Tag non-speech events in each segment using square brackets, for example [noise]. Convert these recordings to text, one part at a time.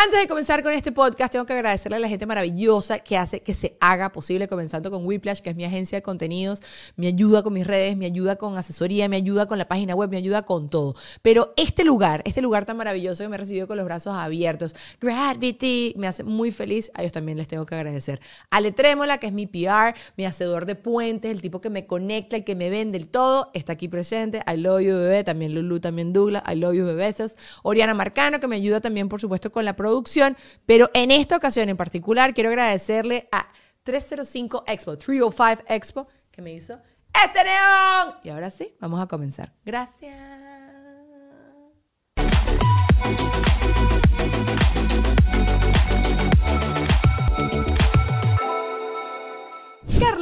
Antes de comenzar con este podcast, tengo que agradecerle a la gente maravillosa que hace que se haga posible, comenzando con Whiplash, que es mi agencia de contenidos, me ayuda con mis redes, me ayuda con asesoría, me ayuda con la página web, me ayuda con todo. Pero este lugar, este lugar tan maravilloso que me recibió con los brazos abiertos, Gravity, me hace muy feliz. A ellos también les tengo que agradecer. Ale Trémola, que es mi PR, mi hacedor de puentes, el tipo que me conecta, el que me vende el todo, está aquí presente. I love you, bebé. También Lulu, también Douglas. I love you, bebés. Oriana Marcano, que me ayuda también, por supuesto, con la producción pero en esta ocasión en particular quiero agradecerle a 305 Expo, 305 Expo, que me hizo este neón. Y ahora sí, vamos a comenzar. Gracias.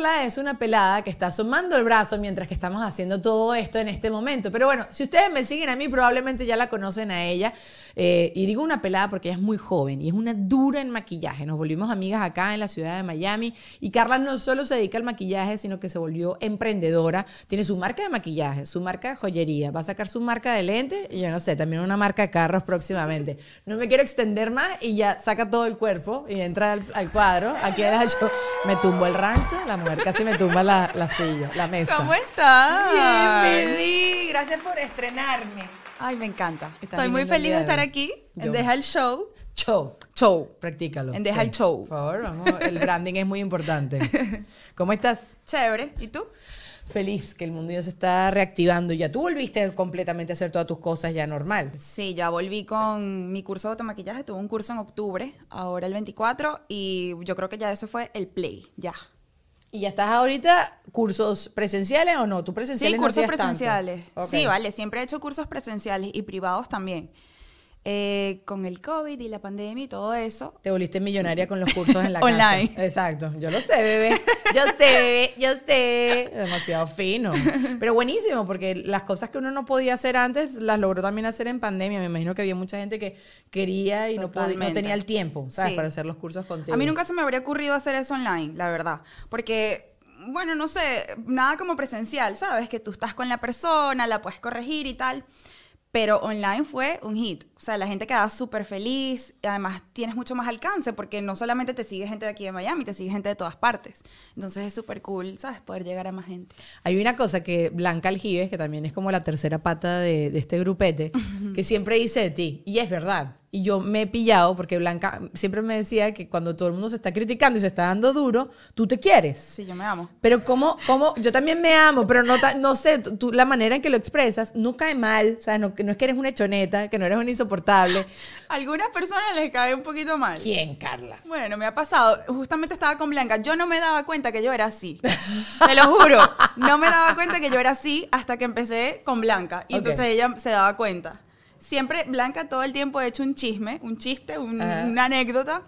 Es una pelada que está asomando el brazo mientras que estamos haciendo todo esto en este momento. Pero bueno, si ustedes me siguen a mí, probablemente ya la conocen a ella. Eh, y digo una pelada porque ella es muy joven y es una dura en maquillaje. Nos volvimos amigas acá en la ciudad de Miami. Y Carla no solo se dedica al maquillaje, sino que se volvió emprendedora. Tiene su marca de maquillaje, su marca de joyería. Va a sacar su marca de lentes y yo no sé, también una marca de carros próximamente. No me quiero extender más y ya saca todo el cuerpo y entra al, cuadro. Aquí yo me tumbo el rancho la mujer casi me tumba la, la silla, la mesa. ¿Cómo estás? Bien, Gracias por estrenarme. Ay, me encanta. Estoy muy feliz de estar aquí en Deja el Show. Show. Show. Practícalo. En Deja el Show. Por favor, vamos. El [laughs] branding es muy importante. [laughs] ¿Cómo estás? Chévere. ¿Y tú? Feliz que el mundo ya se está reactivando. Ya tú volviste completamente a hacer todas tus cosas ya normal. Sí, ya volví con mi curso de automaquillaje. Tuve un curso en octubre, ahora el 24, y yo creo que ya eso fue el play, ya. ¿Y ya estás ahorita cursos presenciales o no? ¿Tú presenciales Sí, cursos presenciales. Sí, vale, siempre he hecho cursos presenciales y privados también. Eh, con el COVID y la pandemia y todo eso. Te volviste millonaria con los cursos en la [laughs] Online. Exacto. Yo lo sé, bebé. Yo sé, bebé. Yo sé. Demasiado fino. Pero buenísimo, porque las cosas que uno no podía hacer antes, las logró también hacer en pandemia. Me imagino que había mucha gente que quería y no, podía, no tenía el tiempo, ¿sabes? Para hacer los cursos contigo. A mí nunca se me habría ocurrido hacer eso online, la verdad. Porque bueno, no sé, nada como presencial, ¿sabes? Que tú estás con la persona, la puedes corregir y tal pero online fue un hit. O sea, la gente quedaba súper feliz. Y además, tienes mucho más alcance porque no solamente te sigue gente de aquí de Miami, te sigue gente de todas partes. Entonces es súper cool, ¿sabes? Poder llegar a más gente. Hay una cosa que Blanca Aljibes, que también es como la tercera pata de, de este grupete, que siempre dice de ti, y es verdad. Y yo me he pillado porque Blanca siempre me decía que cuando todo el mundo se está criticando y se está dando duro, tú te quieres. Sí, yo me amo. Pero como, como yo también me amo, pero no, no sé, tú, la manera en que lo expresas no cae mal. O sea, no, no es que eres una hechoneta, que no eres un insoportable. [laughs] algunas personas les cae un poquito mal. ¿Quién, Carla? Bueno, me ha pasado. Justamente estaba con Blanca. Yo no me daba cuenta que yo era así. Te lo juro. No me daba cuenta que yo era así hasta que empecé con Blanca. Y [laughs] entonces ella se daba cuenta siempre Blanca todo el tiempo ha hecho un chisme, un chiste, una anécdota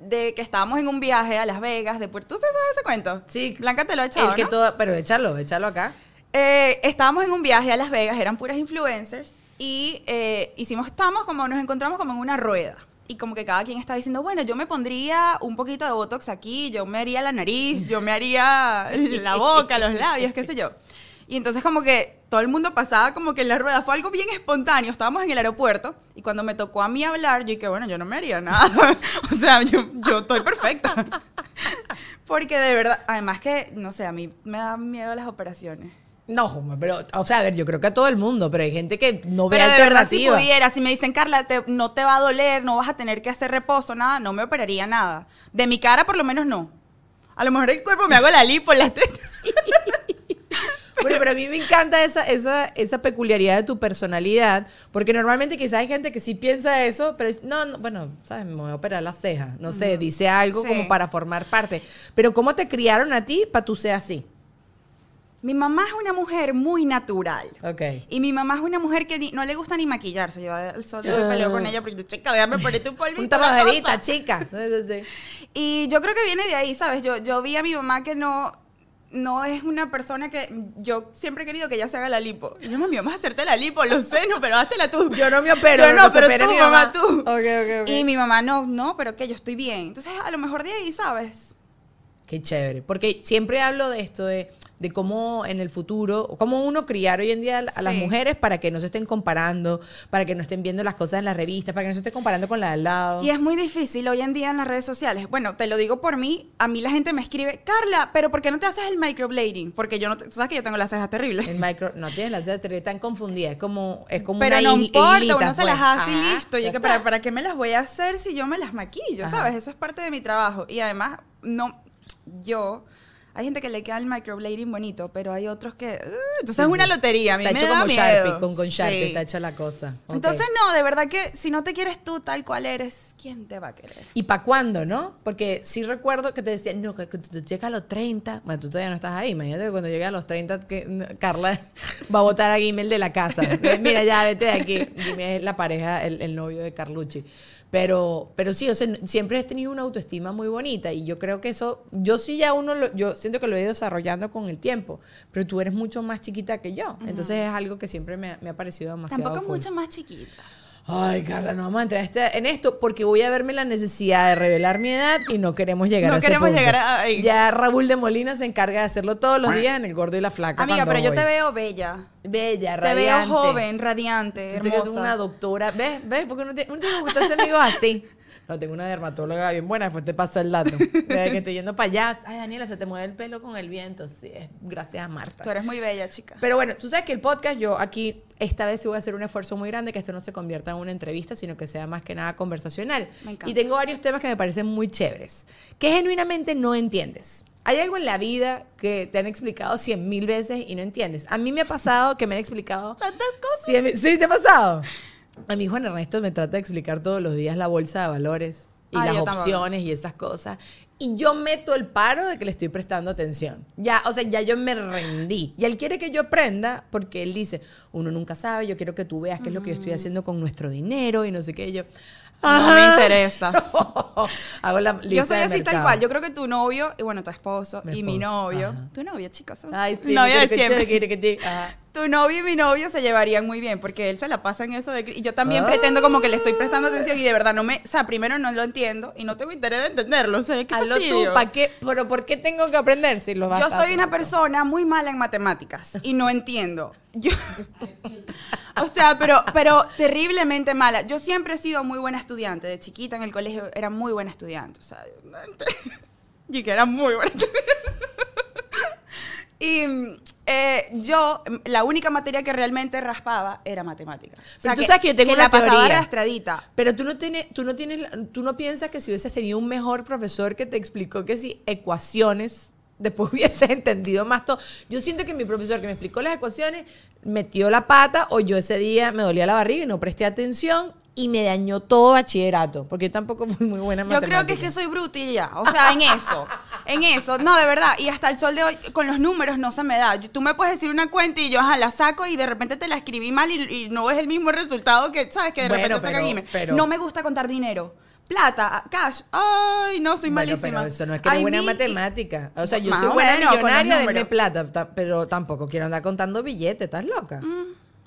de que estábamos en un viaje a Las Vegas, de Puerto... ¿Tú sabes ese cuento? Sí. Blanca te lo ha echado, que todo, Pero échalo, échalo acá. Eh, estábamos en un viaje a Las Vegas, eran puras influencers, y eh, hicimos, estamos como, nos encontramos como en una rueda. Y como que cada quien estaba diciendo, bueno, yo me pondría un poquito de Botox aquí, yo me haría la nariz, yo me haría [laughs] la boca, los labios, qué sé yo. Y entonces como que todo el mundo pasaba como que en la rueda. Fue algo bien espontáneo. Estábamos en el aeropuerto y cuando me tocó a mí hablar, yo dije, bueno, yo no me haría nada. [laughs] o sea, yo, yo estoy perfecta. [laughs] Porque de verdad, además que, no sé, a mí me da miedo las operaciones. No, pero, o sea, a ver, yo creo que a todo el mundo, pero hay gente que no ve pero de verdad, si pudiera, si me dicen, Carla, no te va a doler, no vas a tener que hacer reposo, nada, no me operaría nada. De mi cara, por lo menos, no. A lo mejor el cuerpo me hago la lipo, la tetas. [laughs] Bueno, pero a mí me encanta esa, esa, esa peculiaridad de tu personalidad, porque normalmente quizás hay gente que sí piensa eso, pero no, no bueno, ¿sabes? Me voy a operar la ceja, no sé, dice algo como para formar parte. Pero ¿cómo te criaron a ti para tú ser así? Mi mamá es una mujer muy natural. Ok. Y mi mamá es una mujer que ni- no le gusta ni maquillarse. Yo al sol yo me peleo con ella porque, chica, déjame ponerte un [laughs] polvito. Un cosa". chica. [laughs] Y yo creo que viene de ahí, ¿sabes? Yo, yo vi a mi mamá que no, no es una persona que... Yo siempre he querido que ella se haga la lipo. Y yo, mami, vamos a hacerte la lipo, lo sé, no, pero háztela tú. Yo no me opero. Yo no, se pero tú, mi mamá, tú. Ok, ok, ok. Y mi mamá, no, no, pero que yo estoy bien. Entonces, a lo mejor de ahí, ¿sabes? Qué chévere. Porque siempre hablo de esto, de, de cómo en el futuro, cómo uno criar hoy en día a las Sí. mujeres para que no se estén comparando, para que no estén viendo las cosas en las revistas, para que no se estén comparando con la de al lado. Y es muy difícil hoy en día en las redes sociales. Bueno, te lo digo por mí. A mí la gente me escribe, Carla, pero ¿por qué no te haces el microblading? Porque yo no, te- tú sabes que yo tengo las cejas terribles. El micro, no tienes las cejas terribles, están confundidas. Es como, es como Pero una no importa, hilita, uno se pues. las hace y Ajá, listo. Y que para, ¿para qué me las voy a hacer si yo me las maquillo? Ajá. ¿Sabes? Eso es parte de mi trabajo. Y además, no, yo, hay gente que le queda el microblading bonito, pero hay otros que, uh, entonces es una lotería. A mí Está me hecho da como miedo. Sharpie, con, con Sharpie Sí. está hecha la cosa. Ok. Entonces, no, de verdad que si no te quieres tú tal cual eres, ¿quién te va a querer? ¿Y para cuándo, no? Porque sí recuerdo que te decían, no, que tú llegas a los 30. Bueno, tú todavía no estás ahí. Imagínate que cuando llegue a los 30, que Carla va a botar a Gimel de la casa. [laughs] Mira, ya, vete de aquí. Gimel es la pareja, el, el novio de Carlucci. Pero, pero sí, o sea, siempre he tenido una autoestima muy bonita y yo creo que eso, yo sí ya uno, lo- yo siento que lo he ido desarrollando con el tiempo, pero tú eres mucho más chiquita que yo. Entonces es algo que siempre me, ha- me ha parecido demasiado Tampoco cool. mucho más chiquita. Ay, Carla, no vamos a entrar este- en esto porque voy a verme la necesidad de revelar mi edad y no queremos llegar No a ese queremos punto. llegar a- ahí. Ya Raúl de Molina se encarga de hacerlo todos los días en El Gordo y la Flaca. Amiga, pero yo te veo bella. Bella, Te radiante. veo joven, radiante, hermosa. una doctora. ¿Ves? ¿Ves? Porque uno tiene, uno tiene que gustarse amigos así. No, tengo una dermatóloga bien buena, después te paso el dato. Desde que estoy yendo para allá. Ay, Daniela, se te mueve el pelo con el viento. Sí, es gracias a Marta. Tú eres muy bella, chica. Pero bueno, tú sabes que el podcast, yo aquí esta vez sí voy a hacer un esfuerzo muy grande que esto no se convierta en una entrevista, sino que sea más que nada conversacional. Me encanta. Y tengo varios temas que me parecen muy chéveres, que genuinamente no entiendes. ¿Hay algo en la vida que te han explicado cien mil veces y no entiendes? A mí me ha pasado que me han explicado... Tantas cosas. cien ¿Sí te ha pasado? A mi Juan Ernesto me trata de explicar todos los días la bolsa de valores y las opciones y esas cosas. Y yo meto el paro de que le estoy prestando atención. Ya, o sea, ya yo me rendí. Y él quiere que yo aprenda porque él dice, uno nunca sabe, yo quiero que tú veas qué es lo que yo estoy haciendo con nuestro dinero y no sé qué. Y yo, No me interesa. [laughs] Hago la lista Yo soy de así tal cual. Yo creo que tu novio, y bueno, tu esposo, Mi y mi novio. ajá. Tu novio, chicas. son Ay, sí, novia de siempre. [laughs] ajá. Tu novio y mi novio se llevarían muy bien porque él se la pasa en eso de... Y yo también Ah. pretendo como que le estoy prestando atención y de verdad no me... O sea, primero no lo entiendo y no tengo interés de entenderlo. O sea, qué Hazlo tú. ¿para qué? ¿Pero por qué tengo que aprender si lo vas Yo a soy una persona muy mala en matemáticas y no entiendo. Yo- [laughs] o sea, pero, pero terriblemente mala. Yo siempre he sido muy buena estudiante. De chiquita en el colegio era muy buena estudiante. O sea, [laughs] y que era muy buena estudiante. [laughs] Y eh, yo, la única materia que realmente raspaba era matemática. O sea, tú sabes que yo tengo una la pasaba teoría. arrastradita. Pero tú no tienes, tú no tienes, tú no piensas que si hubieses tenido un mejor profesor que te explicó que si ecuaciones, después [laughs] hubieses entendido más todo. Yo siento que mi profesor que me explicó las ecuaciones metió la pata o yo ese día me dolía la barriga y no presté atención y me dañó todo bachillerato, porque yo tampoco [laughs] fui muy buena en Yo creo que es que soy ya. O sea, en eso. En eso. No, de verdad. Y hasta el sol de hoy, con los números no se me da. Yo- Tú me puedes decir una cuenta y yo ajá, la saco y de repente te la escribí mal y, y no es el mismo resultado que, ¿sabes? Que de Bueno, repente pero- pero- No me gusta contar dinero. Plata, cash. Ay, no, soy Bueno, malísima. pero eso no es que eres Hay buena matemática. O sea, yo soy buena los millonaria, números. plata, ta- pero tampoco quiero andar contando billetes, ¿estás loca?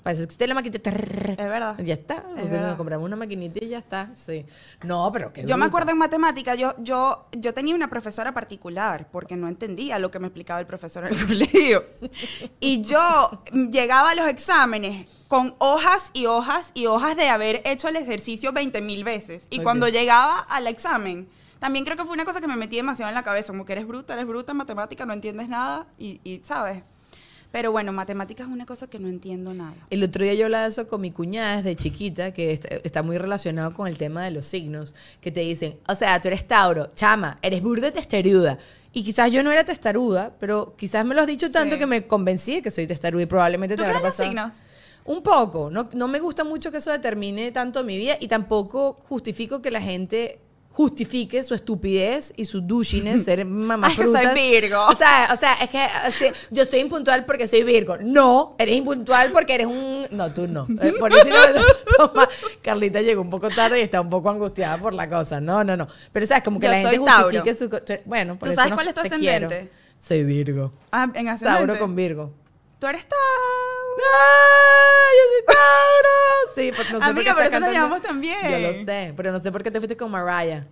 Para eso existe la maquinita. Es verdad. Ya está. verdad. nos compramos una maquinita y ya está. Sí. No, pero qué Yo me acuerdo en matemática, yo, yo, yo tenía una profesora particular porque no entendía lo que me explicaba el profesor en el [laughs] colegio. Y yo llegaba a los exámenes con hojas y hojas y hojas de haber hecho el ejercicio 20 mil veces. Y cuando llegaba al examen, también creo que fue una cosa que me metí demasiado en la cabeza, como que eres bruta, eres bruta en matemática, no entiendes nada y, y ¿sabes? Pero bueno, matemática es una cosa que no entiendo nada. El otro día yo hablaba de eso con mi cuñada desde chiquita, que est- está muy relacionado con el tema de los signos, que te dicen, o sea, tú eres Tauro, chama, eres burda testaruda. Y quizás yo no era testaruda, pero quizás me lo has dicho tanto Sí. que me convencí de que soy testaruda y probablemente ¿Tú te habrá crees los pasado. signos? Un poco, no, no me gusta mucho que eso determine tanto mi vida y tampoco justifico que la gente justifique su estupidez y su douchiness, ser [laughs] mamá Ay, que soy Virgo. O sea, o sea, es que yo soy impuntual porque soy Virgo. No, eres impuntual porque eres un... No, tú no. Eh, Por eso no me [laughs] toma. Carlita llegó un poco tarde y está un poco angustiada por la cosa. No, no, no. Pero, ¿sabes? Como que Yo la gente soy Tauro. justifique su... Bueno, por ¿Tú eso sabes no cuál es tu quiero. ascendente? Soy Virgo. Ah, en ascendente. Tauro con Virgo. Tú eres Tauro. ¡Ah! ¡Yo soy Tauro! Sí, pues no sé por qué Amiga, pero eso nos llamamos también. Yo lo sé, pero no sé por qué te fuiste con Mariah.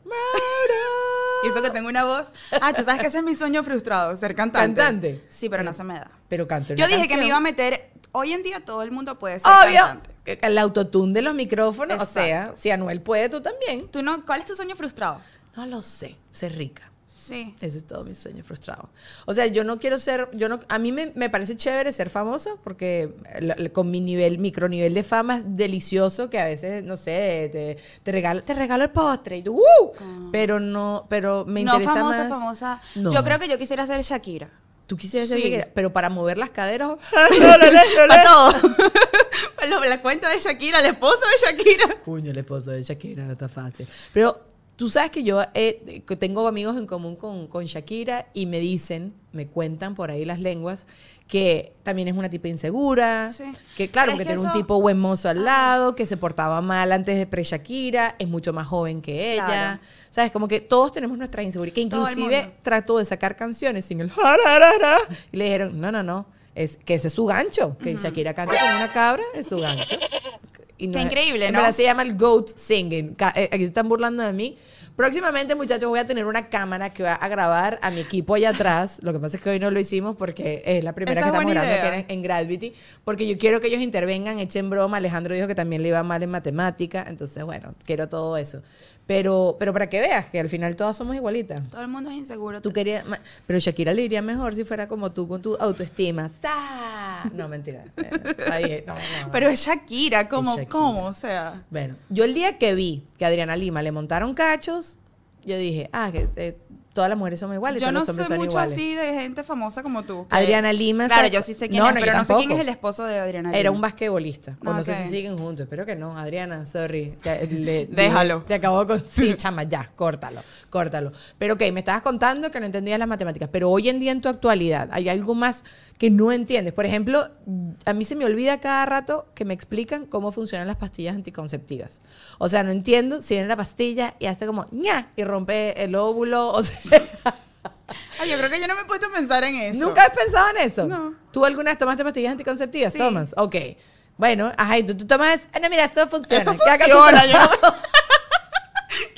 Y eso que tengo una voz. Ah, tú sabes que ese es mi sueño frustrado, ser cantante. ¿Cantante? Sí, pero no se me da. Pero canto Yo dije que me iba a meter. Hoy en día todo el mundo puede ser Obvio. cantante. El autotune de los micrófonos. O sea, si Anuel puede, tú también. ¿Tú no, ¿Cuál es tu sueño frustrado? No lo sé. Ser rica. Sí. Ese es todo mi sueño frustrado. O sea, yo no quiero ser, yo no, a mí me, me parece chévere ser famosa porque la- con mi nivel, micro nivel de fama es delicioso que a veces, no sé, te, te regalo, te regalo el postre y tú, ¡uh! Pero no, pero me no interesa famosa, más. famosa. No. Yo creo que yo quisiera ser Shakira. Tú quisieras ser Sí. Shakira, pero para mover las caderas. [laughs] [laughs] Para todo. [laughs] La cuenta de Shakira, el esposo de Shakira. Cuño, el esposo de Shakira, no está fácil. Pero tú sabes que yo eh, tengo amigos en común con, con Shakira y me dicen, me cuentan por ahí las lenguas, que también es una tipa insegura, Sí. que claro, que tiene un tipo buen mozo al lado, que se portaba mal antes de pre-Shakira, es mucho más joven que ella. Claro. ¿Sabes? Como que todos tenemos nuestra inseguridad. Que inclusive trató de sacar canciones sin el [laughs] y le dijeron, no, no, no, es que ese es su gancho. Que Shakira cante como una cabra es su gancho. Y Qué increíble, en ¿no? verdad se llama el goat singing. Eh, Aquí se están burlando de mí. Próximamente, muchachos, voy a tener una cámara que va a grabar a mi equipo allá atrás. Lo que pasa es que hoy no lo hicimos porque es la primera Esa que es estamos grabando que era en Gravity. Porque yo quiero que ellos intervengan, echen broma. Alejandro dijo que también le iba mal en matemática. Entonces, bueno, quiero todo eso. Pero, pero para que veas que al final todas somos igualitas. Todo el mundo es inseguro. Tú querías, pero Shakira le iría mejor si fuera como tú con tu autoestima. [laughs] ¡Ta! No, mentira. Eh, ahí, no, no. Pero es Shakira, ¿cómo? Shakira. ¿Cómo? O sea. Bueno, yo el día que vi que a Adriana Lima le montaron cachos, yo dije, ah, que eh, todas las mujeres son iguales, Yo todos no los sé son mucho iguales. así de gente famosa como tú. que- Adriana Lima. Claro, yo sí sé quién No, es, no, pero no sé quién es el esposo de Adriana Lima. Era un basquetbolista. O Ah, no sé ok. si siguen juntos. Espero que no. Adriana, sorry. Te- le- [laughs] Déjalo. Te acabo con. [laughs] Sí, chama, ya. Córtalo. Córtalo. Pero ok, me estabas contando que no entendías las matemáticas. Pero hoy en día en tu actualidad, ¿hay algo más que no entiendes? Por ejemplo, a mí se me olvida cada rato que me explican cómo funcionan las pastillas anticonceptivas. O sea, no entiendo si viene la pastilla y hace como ña y rompe el óvulo. O sea. [laughs] Ay, yo creo que yo no me he puesto a pensar en eso. ¿Nunca has pensado en eso? No. ¿Tú alguna vez tomaste pastillas anticonceptivas? Sí. Tomas. Ok. Bueno, ajá, y tú, tú tomas. Ah, no, mira, eso funciona. Eso funciona. yo no-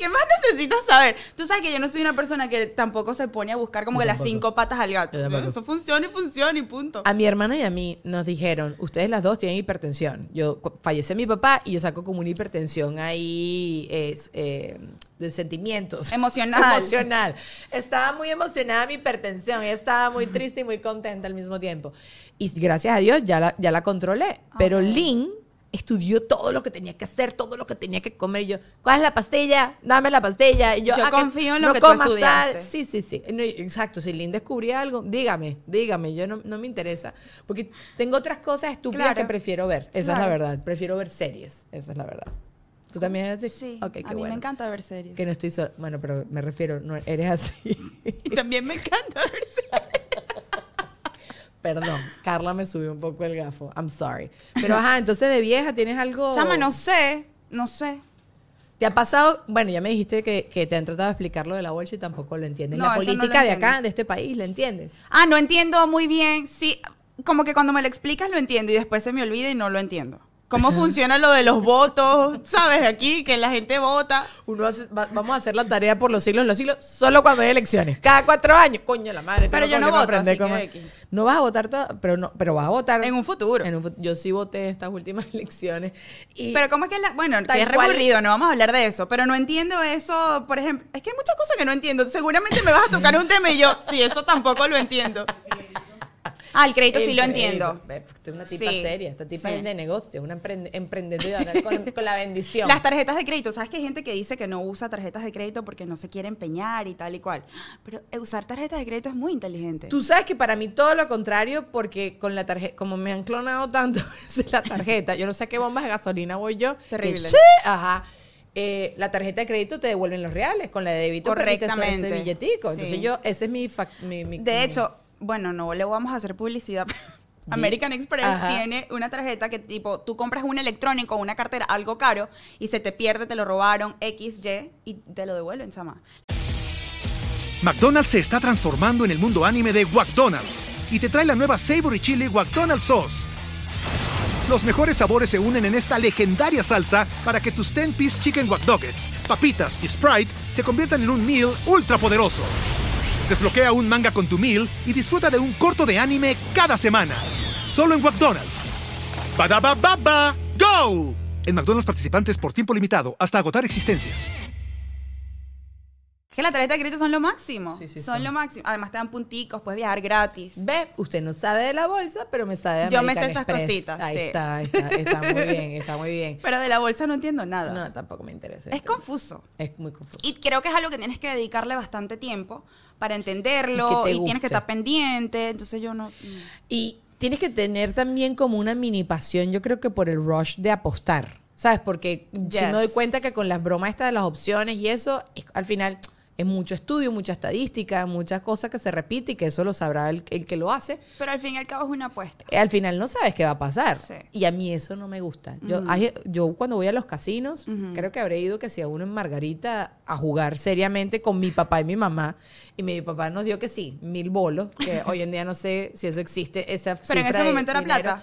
¿Qué más necesitas saber? Tú sabes que yo no soy una persona que tampoco se pone a buscar como Yo que las cinco patas al gato. Eso funciona y funciona y punto. A mi hermana y a mí nos dijeron, ustedes las dos tienen hipertensión. Yo fallece mi papá y yo saco como una hipertensión ahí es, eh, de sentimientos. Emocional. [laughs] Emocional. Estaba muy emocionada mi hipertensión. Ella estaba muy triste y muy contenta al mismo tiempo. Y gracias a Dios ya la, ya la controlé. Pero Ok. Lynn estudió todo lo que tenía que hacer, todo lo que tenía que comer. Y yo, ¿cuál es la pastilla? Dame la pastilla. Y yo, Yo "Ah, confío en lo no que tú comas sal". estudiaste. Sí, sí, sí. No, exacto. Si Lynn descubría algo, dígame, dígame. Yo no, no me interesa. Porque tengo otras cosas estúpidas Claro. que prefiero ver. Esa es la Claro. verdad. Prefiero ver series. Esa es la verdad. ¿Tú también eres así? Sí, Ok, qué a mí bueno. me encanta ver series. Que no estoy sola. Bueno, pero me refiero, no eres así. [laughs] Y también me encanta ver series. [laughs] Perdón, Carla me subió un poco el gafo. I'm sorry. Pero ajá, entonces de vieja tienes algo. Chama, no sé, no sé. ¿Te ha pasado? Bueno, ya me dijiste que, que te han tratado de explicar lo de la bolsa y tampoco lo entiendes. No, la no política de acá, de este país, ¿la entiendes? Ah, no entiendo muy bien. Sí, como que cuando me lo explicas lo entiendo y después se me olvida y no lo entiendo. ¿Cómo [laughs] funciona lo de los votos? ¿Sabes? Aquí, que la gente vota. Uno hace- va- vamos a hacer la tarea por los siglos de los siglos solo cuando hay elecciones. Cada cuatro años. Coño, la madre. Pero yo no voto, aprender así que. No vas a votar todo, pero no, pero vas a votar. En un futuro. en un yo sí voté estas últimas [laughs] elecciones. Y Pero ¿cómo es que es la...? Bueno, que es cual. recurrido, no vamos a hablar de eso. Pero no entiendo eso, por ejemplo. Es que hay muchas cosas que no entiendo. Seguramente me vas a tocar un tema y yo, sí, eso tampoco lo entiendo. [laughs] Ah, el crédito sí lo crédito. entiendo. Una tipa Sí, seria, esta tipa sí. es de negocio, una emprende- emprendedora con, con la [laughs] bendición. Las tarjetas de crédito, ¿sabes que hay gente que dice que no usa tarjetas de crédito porque no se quiere empeñar y tal y cual? Pero usar tarjetas de crédito es muy inteligente. Tú sabes que para mí todo lo contrario, porque con la tarjeta, como me han clonado tanto [laughs] veces la tarjeta, yo no sé a qué bombas de gasolina voy yo. Terrible. sí, ajá. eh, la tarjeta de crédito te devuelven los reales, con la de débito hacer ese Correctamente. billetico. Entonces yo, ese es mi... mi- mi- De hecho, bueno, no le vamos a hacer publicidad. pero American Express Ajá. tiene una tarjeta que tipo, tú compras un electrónico, una cartera, algo caro, y se te pierde, te lo robaron, X, Y, y te lo devuelven, chama. McDonald's se está transformando en el mundo anime de McDonald's y te trae la nueva Savory Chili McDonald's Sauce. Los mejores sabores se unen en esta legendaria salsa para que tus 10-piece chicken wack Nuggets, papitas y Sprite se conviertan en un meal ultra poderoso. Desbloquea un manga con tu meal y disfruta de un corto de anime cada semana. Solo en McDonald's. Badaba baba, go! En McDonald's participantes por tiempo limitado hasta agotar existencias. Es que la tarjeta de crédito son lo máximo. Sí, sí, son, son. lo máximo. Además te dan punticos, puedes viajar gratis. Ve, usted no sabe de la bolsa, pero me sabe de Yo me American sé esas Express. cositas, Ahí sí. está, ahí está, está muy [laughs] bien, está muy bien. Pero de la bolsa no entiendo nada. No, tampoco me interesa. es tema. confuso. Es muy confuso. Y creo que es algo que tienes que dedicarle bastante tiempo para entenderlo Y tienes que estar pendiente. Entonces yo no. Y tienes que tener también como una mini pasión, yo creo que por el rush de apostar, ¿sabes? Porque si Yes. me doy cuenta que con las bromas estas de las opciones y eso, es- al final es mucho estudio, mucha estadística, muchas cosas que se repiten y que eso lo sabrá el, el que lo hace. Pero al fin y al cabo es una apuesta. Eh, Al final no sabes qué va a pasar. Sí. Y a mí eso no me gusta. Yo, hay- yo cuando voy a los casinos, creo que habré ido que si a uno en Margarita a jugar seriamente con mi papá y mi mamá. Y mi papá nos dio que sí, mil bolos, que [laughs] hoy en día no sé si eso existe, esa Pero en ese momento era dinero. plata.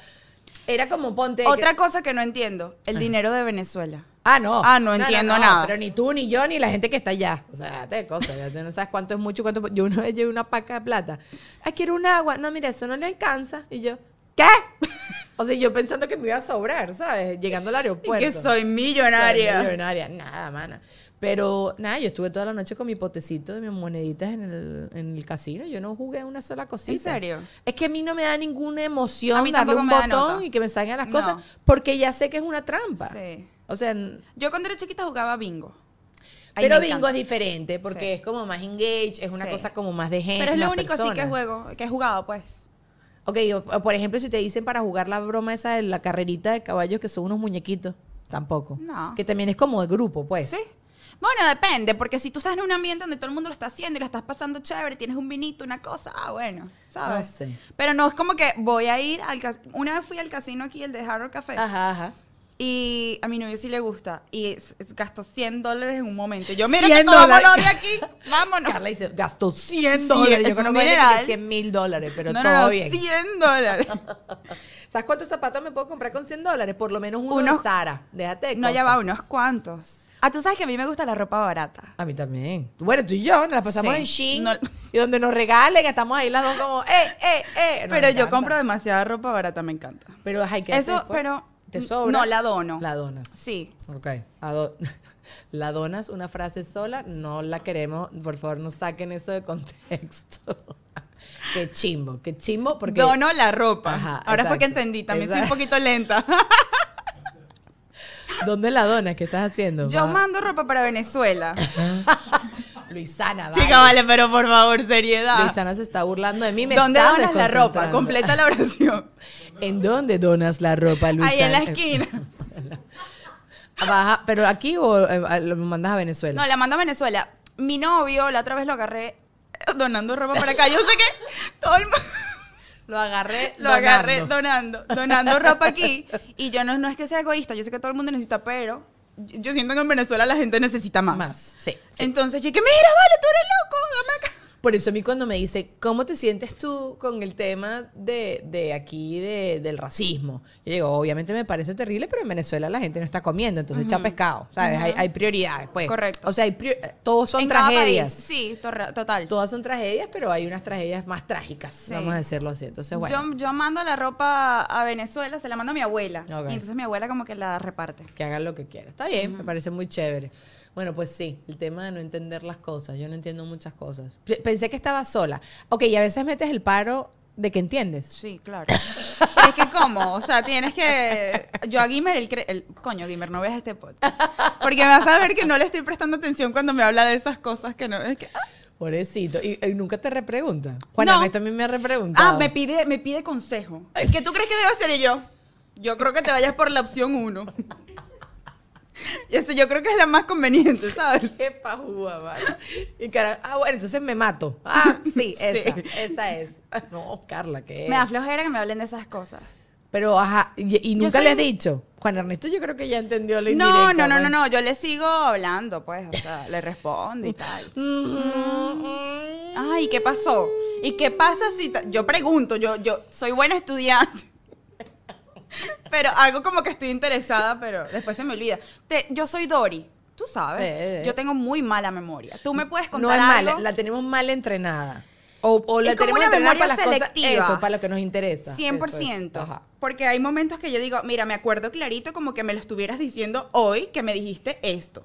Era como ponte... Otra que- cosa que no entiendo, el dinero de Venezuela. Ah, no. Ah, no entiendo nada. Pero ni tú, ni yo, ni la gente que está allá. O sea, te cosas. Ya tú no sabes cuánto es mucho, cuánto. Yo una vez llevé una paca de plata. Ah, quiero un agua. No, mira, eso no le alcanza. Y yo, ¿qué? [laughs] o sea, yo pensando que me iba a sobrar, ¿sabes? Llegando al Y aeropuerto. que soy millonaria. Soy millonaria. Nada, mana. Pero nada, yo estuve toda la noche con mi potecito de mis moneditas en el, en el casino. Yo no jugué una sola cosita. ¿En serio? Es que a mí no me da ninguna emoción A mí darle un botón y que me salgan las cosas porque ya sé que es una trampa. Sí. O sea, Yo cuando era chiquita jugaba bingo. Ay, pero bingo encanta. es diferente porque Sí. es como más engage, es una Sí. cosa como más de gente. Pero es lo único así que juego, que he jugado, pues. Ok, o- por ejemplo, si te dicen para jugar la broma esa de la carrerita de caballos que son unos muñequitos, tampoco. No. Que también es como de grupo, pues. Sí. Bueno, depende, porque si tú estás en un ambiente donde todo el mundo lo está haciendo y lo estás pasando chévere, tienes un vinito, una cosa, ah, bueno, ¿sabes? No sé. Pero no es como que voy a ir al casino. Una vez fui al casino aquí, el de Hard Rock Café, Ajá, ajá. Y a mi novio sí le gusta, y es- es- gastó 100 dólares en un momento. Yo, mira, 100 chicos, vámonos de aquí, vámonos. Carla dice, gastó 100 Sí, dólares. es Yo conozco que dineral. tiene 100 mil dólares, pero no, todo no, no, bien. 100 dólares. [laughs] ¿Sabes cuántos zapatos me puedo comprar con 100 dólares? Por lo menos uno Unos- de Sara. Déjate No, ya va, unos cuantos. Ah, tú sabes que a mí me gusta la ropa barata. A mí también. Bueno, tú y yo nos la pasamos Sí. en Shein. No- Y donde nos regalen, estamos ahí las dos como, ¡eh, eh, eh! [laughs] Nos Pero yo compro demasiada ropa barata, me encanta. Pero hay que Eso, pues. pero- ¿Te sobra? no, la dono. La donas. Sí. Ok. Ado- [laughs] la donas, una frase sola, no la queremos. Por favor, no saquen eso de contexto. [laughs] qué chimbo, qué chimbo, porque... Dono la ropa. Ajá, Ahora fue que entendí, también soy un poquito lenta. [laughs] ¿Dónde la donas? ¿Qué estás haciendo? Yo Va- mando ropa para Venezuela. Luisana, vale. Chica, vale, pero por favor, seriedad. Luisana se está burlando de mí. Me ¿Dónde donas la ropa? Completa la oración. ¿En dónde donas la ropa, Luisana? Ahí en la esquina. [laughs] Baja, ¿Pero aquí o eh, lo mandas a Venezuela? No, la mando a Venezuela. Mi novio, la otra vez lo agarré donando ropa para acá. Yo sé que todo el mundo [laughs] Lo agarré. lo agarré donando. donando, donando ropa aquí. Y yo no, no es que sea egoísta, yo sé que todo el mundo necesita, pero yo siento que en Venezuela la gente necesita más. Más, sí. Entonces yo dije, mira, vale, tú eres loco, dame acá. Por eso a mí cuando me dice, ¿cómo te sientes tú con el tema de, de aquí de- del racismo? Yo digo, obviamente me parece terrible, pero en Venezuela la gente no está comiendo, entonces echa pescado, ¿sabes? hay, hay prioridades, pues. Correcto. O sea, hay todos son en cada tragedias. país. Sí, total. Todas son tragedias, pero hay unas tragedias más trágicas, Sí. vamos a decirlo así. Entonces, bueno, yo, yo mando la ropa a Venezuela, se la mando a mi abuela. Y entonces mi abuela como que la reparte. que hagan lo que quieran. Está bien, me parece muy chévere. Bueno, pues sí, el tema de no entender las cosas. Yo no entiendo muchas cosas. Pensé que estaba sola. Ok, y a veces metes el paro de que entiendes. Sí, claro. Pero es que cómo, o sea, tienes que... Yo a Gimer, el, cre- el... Coño, Gimer, no veas este podcast. Porque me vas a ver que no le estoy prestando atención cuando me habla de esas cosas que no... Es que, ah, Pobrecito. Y, y nunca te repregunta. Juan No. Mí me ha repreguntado. ah, me pide, me pide consejo. ¿Qué tú crees que debo hacer? Y yo, yo creo que te vayas por la opción uno. [laughs] Eso yo creo que es la más conveniente, ¿sabes? Qué pajúa, mano. Y cara, ah, bueno, entonces me mato. Ah, [laughs] sí, esa, Sí. esa es. No, Carla, ¿qué Me da flojera que me hablen de esas cosas. Pero, ajá, y, y nunca soy- le has dicho. Juan Ernesto, yo creo que ya entendió la No, indirecta. no, no, pues. no, no, yo le sigo hablando, pues, o sea, le respondo y tal. [laughs] Mm, Ay, ¿qué pasó? ¿Y qué pasa si yo pregunto, yo yo soy buena estudiante? Pero algo como que estoy interesada, pero después se me olvida. Te- yo soy Dori, tú sabes. Eh, eh. Yo tengo muy mala memoria. Tú me puedes No contar es algo. mala, la tenemos mal entrenada. O, o la Es como tenemos una entrenada para memoria las cosas, selectiva. eso, para lo que nos interesa. 100%. Eso es. Ajá. Porque hay momentos que yo digo, mira, me acuerdo clarito como que me lo estuvieras diciendo hoy que me dijiste esto.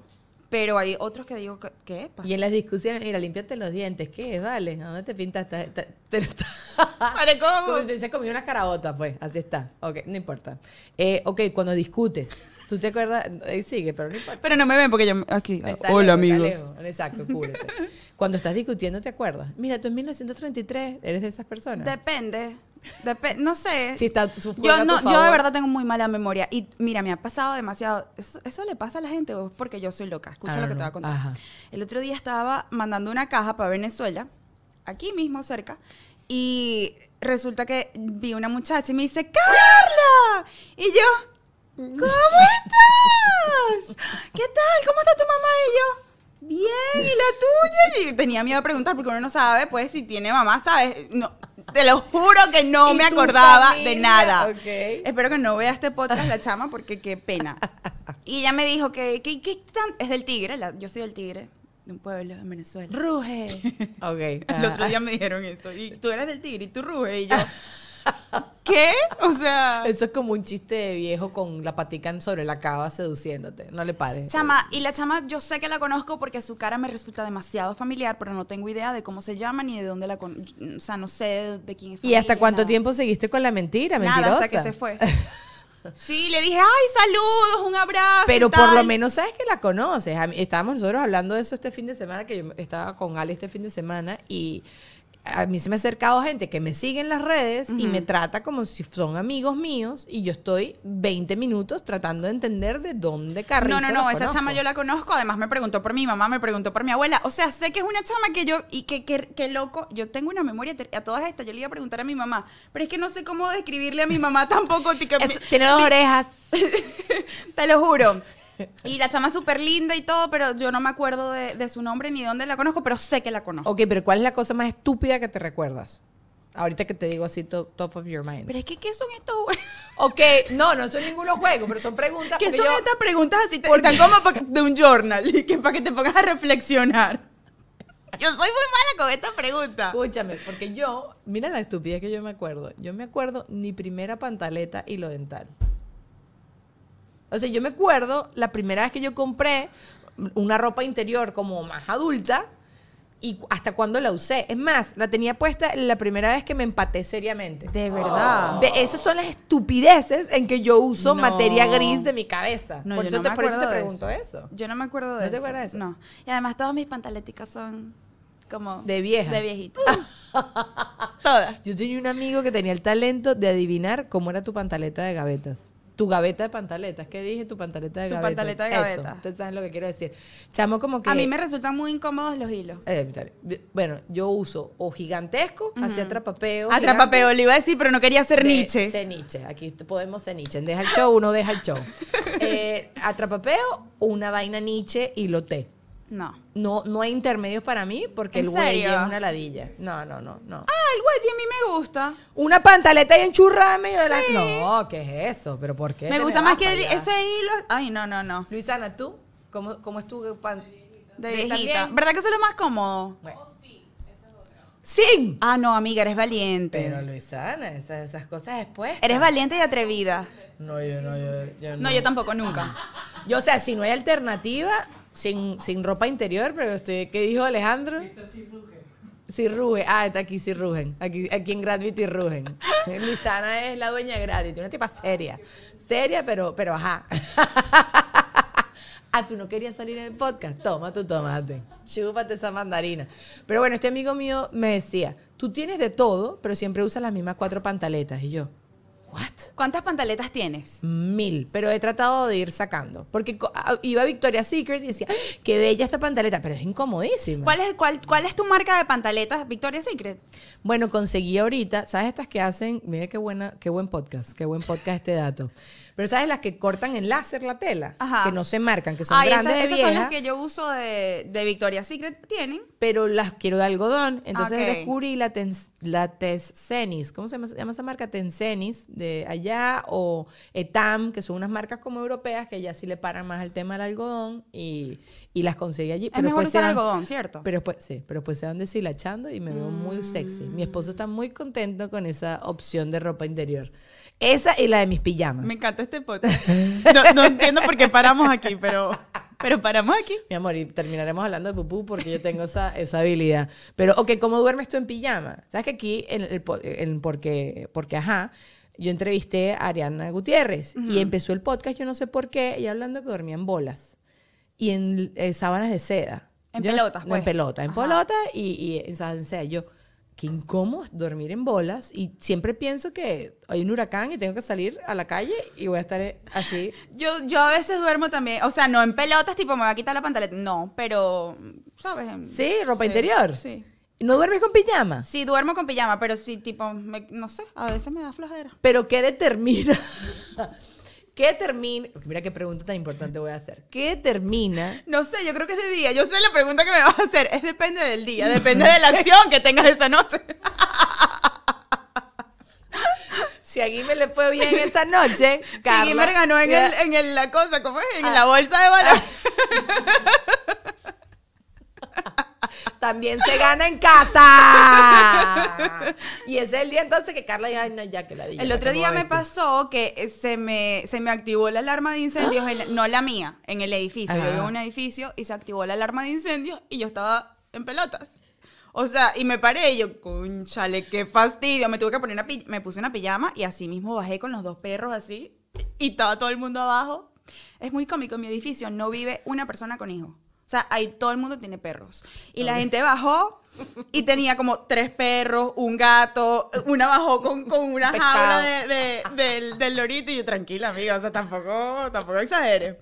Pero hay otros que digo, ¿qué, pasa? Y en las discusiones, mira, límpiate los dientes. ¿Qué? Vale, ¿a dónde te pintaste? Pero está... [laughs] Pare, ¿cómo? Como hubiese comido una carabota, pues. Así está. Ok, no importa. Eh, ok, cuando discutes. ¿Tú te acuerdas? Ahí sigue, pero no importa. Pero no me ven porque yo aquí. Está Hola, lejos, está amigos. lejos. Exacto, cúbrete. Cuando estás discutiendo, ¿te acuerdas? Mira, tú en 1933 eres de esas personas. Depende. No sé. Si está su yo a tu no, yo de verdad tengo muy mala memoria. Y mira, me ha pasado demasiado. Eso, eso le pasa a la gente es porque yo soy loca. Escucha I lo que te voy a contar. Ajá. El otro día estaba mandando una caja para Venezuela, aquí mismo cerca, y resulta que vi una muchacha y me dice, ¡Carla! Y yo, ¿cómo estás? ¿Qué tal? ¿Cómo está tu mamá? Y yo, bien, ¿y la tuya? Y tenía miedo a preguntar porque uno no sabe, pues, si tiene mamá, ¿sabes? No, te lo juro que no ¿Y me acordaba de nada. Espero que no vea este podcast la chama porque qué pena. Y ella me dijo que, que, que tan- es del Tigre, la- yo soy del Tigre, de un pueblo en Venezuela. Ruge. [laughs] Ok. El otro día me dijeron eso. Y tú eres del Tigre y tú ruge. Y yo, [laughs] ¿qué? O sea, Eso es como un chiste de viejo con la patica sobre la cava seduciéndote. No le pares. chama, y la chama yo sé que la conozco porque su cara me resulta demasiado familiar, pero no tengo idea de cómo se llama ni de dónde la conozco. O sea, no sé de quién es. ¿Y hasta cuánto nada. tiempo seguiste con la mentira? Nada, Mentirosa. hasta que se fue. [laughs] Sí, le dije, ay, saludos, un abrazo. y Pero por lo menos sabes que la conoces. Estábamos nosotros hablando de eso este fin de semana, que yo estaba con Ali este fin de semana y a mí se me ha acercado gente que me sigue en las redes y me trata como si son amigos míos y yo estoy 20 minutos tratando de entender de dónde carrizo No, no, no, esa conozco. chama yo la conozco, además me preguntó por mi mamá, me preguntó por mi abuela, o sea, sé que es una chama que yo, y que, que, que loco, yo tengo una memoria, a todas estas, yo le iba a preguntar a mi mamá, pero es que no sé cómo describirle a mi mamá [laughs] tampoco, tiene dos orejas. [laughs] te lo juro. Y la chama es súper linda y todo, pero yo no me acuerdo de, de su nombre ni dónde la conozco, pero sé que la conozco. Ok, pero ¿cuál es la cosa más estúpida que te recuerdas? Ahorita que te digo así, top, top of your mind. Pero es que, ¿qué son estos jue- Ok, no, no son ninguno juego, pero son preguntas ¿Qué son yo- estas preguntas así tan tan como de un journal? y que para que te pongas a reflexionar. Yo soy muy mala con esta pregunta. Escúchame, porque yo, mira la estupidez que yo me acuerdo. Yo me acuerdo mi primera pantaleta hilo dental. O sea, yo me acuerdo la primera vez que yo compré una ropa interior como más adulta y hasta cuando la usé. Es más, la tenía puesta la primera vez que me empaté seriamente. De verdad. Ve, esas son las estupideces en que yo uso No. materia gris de mi cabeza. No, por yo eso, no te, me por eso te acuerdo de pregunto eso. Yo no me acuerdo de ¿No te eso. acuerdas de eso? No. Y además todas mis pantaleticas son como... De vieja. De viejita. [laughs] todas. Yo tenía un amigo que tenía el talento de adivinar cómo era tu pantaleta de gavetas. Tu gaveta de pantaletas. ¿Qué dije? Tu pantaleta de Tu gavetas. pantaleta de Eso, gavetas. Ustedes saben lo que quiero decir. Chamo, como que. A mí me resultan muy incómodos los hilos. Eh, bueno, yo uso o gigantesco, hacia atrapapeo. Atrapapeo, le iba a decir, pero no quería ser Nietzsche. Nietzsche. Aquí podemos ser Nietzsche. Deja el show, uno deja el show. [laughs] Eh, atrapapeo, una vaina Nietzsche y lo té. No. No, no hay intermedios para mí porque ¿En el güey serio? es una ladilla. No, no, no, no. Ah, el güey, a mí me gusta. Una pantaleta ahí enchurrada en medio de la... No, ¿qué es eso? ¿Pero por qué? Me te gusta vas más que para el- allá? ese hilo. Ay, no, no, no. Luisana, ¿tú? ¿Cómo, cómo es tu pan... De ¿También? viejita. ¿Verdad que eso es lo más cómodo? Bueno. ¡Sin! Ah, no, amiga, eres valiente. Pero Luisana, esas, esas cosas después. Eres valiente y atrevida. No, yo no, yo, yo No, yo tampoco, nunca. Yo, o sea, si no hay alternativa, sin, sin ropa interior, pero estoy... ¿Qué dijo Alejandro? Sí ruge. Ah, está aquí, sí rugen. Aquí, aquí en Gravity rugen. Luisana es la dueña de Gravity, una tipa seria. Seria, pero, pero ajá. [laughs] Ah, tú no querías salir en el podcast. Toma tu tomate. Chúpate esa mandarina. Pero bueno, este amigo mío me decía, tú tienes de todo, pero siempre usas las mismas cuatro pantaletas. Y yo, ¿what? ¿Cuántas pantaletas tienes? Mil, pero he tratado de ir sacando. Porque co- a- iba a Victoria's Secret y decía, ¡Ah, qué bella esta pantaleta, pero es incomodísima. ¿Cuál es, cuál, ¿Cuál es tu marca de pantaletas, Victoria's Secret? Bueno, conseguí ahorita, ¿sabes estas que hacen? Mira qué buena, qué buen podcast, qué buen podcast este dato. Pero ¿sabes las que cortan en láser la tela? Ajá. Que no se marcan, que son Ay, grandes esas, de esas son las que yo uso de, de Victoria's Secret. ¿Tienen? pero las quiero de algodón. Entonces Ok. descubrí la, la Tescenis, ¿cómo se llama, se llama esa marca? Tencenis de allá o Etam, que son unas marcas como europeas que ya sí le paran más al tema del algodón y, y las conseguí allí. Es mejor después usar se van- algodón, ¿cierto? Pero pues sí, pero pues se van deshilachando y me veo muy sexy. Mi esposo está muy contento con esa opción de ropa interior. Esa y la de mis pijamas. Me encanta este podcast. No, no entiendo por qué paramos aquí, pero, pero paramos aquí. Mi amor, y terminaremos hablando de pupú porque yo tengo esa, esa habilidad. Pero, ok, ¿cómo duermes tú en pijama? ¿Sabes que aquí, en el, en porque, porque, ajá, yo entrevisté a Ariana Gutiérrez y empezó el podcast, yo no sé por qué, y hablando que dormía en bolas y en eh, sábanas de seda. En pelotas, no, pues. En pelotas, en Ajá. pelotas y, y en sábanas de seda. Yo, qué incómodo es dormir en bolas y siempre pienso que hay un huracán y tengo que salir a la calle y voy a estar eh, así. Yo, yo a veces duermo también, o sea, no en pelotas, tipo me voy a quitar la pantaleta, no, pero, ¿sabes? Sí, ropa interior. Sí. ¿No duermes con pijama? Sí, duermo con pijama, pero sí, tipo, me- no sé, a veces me da flojera. Pero ¿qué determina? ¿Qué porque Mira qué pregunta tan importante voy a hacer. ¿Qué determina? No sé, yo creo que es de día. Yo sé la pregunta que me vas a hacer. Es depende del día, depende de la acción que tengas esa noche. [laughs] Si a Guime le fue bien esta noche, Carla. Sí, Gimmer ganó en, el, en el- la cosa, ¿cómo es? En Ah. la bolsa de valores. También se gana en casa. Y ese es el día entonces que Carla dijo, ay, no, ya que la diga. El otro día me pasó que eh, se me, se me activó la alarma de incendios, en no la mía, en el edificio. Yo Ajá. vivo en un edificio y se activó la alarma de incendios y yo estaba en pelotas. O sea, y me paré y yo, conchale, qué fastidio. Me tuve que poner una me puse una pijama y así mismo bajé con los dos perros así y estaba todo el mundo abajo. Es muy cómico, en mi edificio no vive una persona con hijos. O sea, ahí todo el mundo tiene perros. Y la gente bajó y tenía como tres perros, un gato, una bajó con, con una jaula de, de- del, del lorito y yo, tranquila, amiga, o sea, tampoco, tampoco exagere.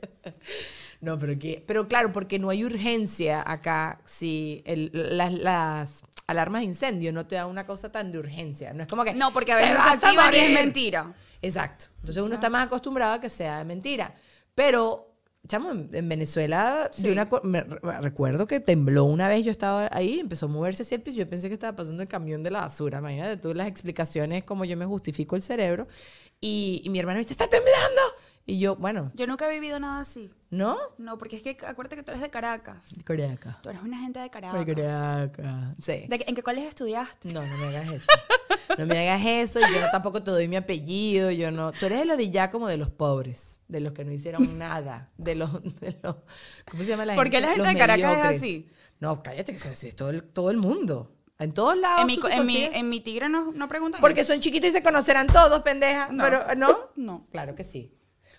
No, pero que, pero claro, porque no hay urgencia acá si el- las, las alarmas de incendio no te da una cosa tan de urgencia. No es como que. No, porque a "Te veces se vas a activan y es morir". mentira. Exacto. Entonces uno está más acostumbrado a que sea de mentira. Pero, chamo, en, en Venezuela, Sí. yo una co- me, re- recuerdo que tembló una vez, yo estaba ahí, empezó a moverse así el piso, yo pensé que estaba pasando el camión de la basura. Imagínate tú las explicaciones, como yo me justifico el cerebro. Y, y mi hermano me dice, está temblando. Y yo, bueno, Yo nunca he vivido nada así. ¿no? No, porque es que acuérdate que tú eres de Caracas. Coreaca. Tú eres una gente de Caracas. Coreaca. Sí. ¿De qué- ¿En qué colegio estudiaste? No, no me hagas eso. No me hagas eso. Yo no, tampoco te doy mi apellido. Yo no. Tú eres de los de ya como de los pobres, de los que no hicieron [laughs] nada, de los, de los ¿cómo se llama la ¿Por qué gente? la gente Los de Caracas es mediocres. así? No, cállate que es es todo el, todo el mundo. En todos lados. En mi, en mi, en mi tigre no, no preguntan Porque eso. son chiquitos y se conocerán todos, pendeja. No. Pero, ¿no? No. Claro que sí.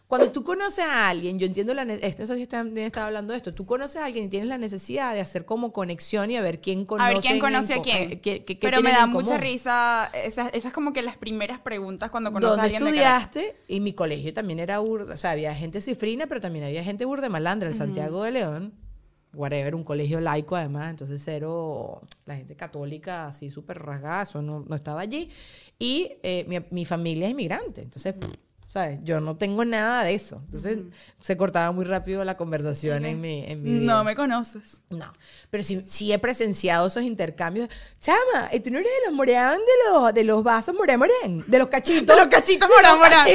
Cuando tú conoces a alguien, yo entiendo la esto, sí también estaba hablando de esto, tú conoces a alguien y tienes la necesidad de hacer como conexión y a ver quién conoce. A ver quién en conoce a quién. eh, qué- qué- qué Pero me da mucha risa. Esas, esas como que las primeras preguntas cuando conoces a ¿Dónde alguien de Caracas. estudiaste? Y mi colegio también era burda. O sea, había gente cifrina, pero también había gente burda de malandra. El Santiago de León, whatever, un colegio laico además, entonces cero, la gente católica así súper rasgada, eso no, no estaba allí. Y eh, mi, mi familia es inmigrante, entonces, ¿sabes? Yo no tengo nada de eso. Entonces, se cortaba muy rápido la conversación en mi, en mi. No me conoces. No, pero sí, sí he presenciado esos intercambios. Chama, ¿y tú no eres de los morán de los, de los vasos morán morán? [laughs] De los cachitos. De los cachitos morán morán.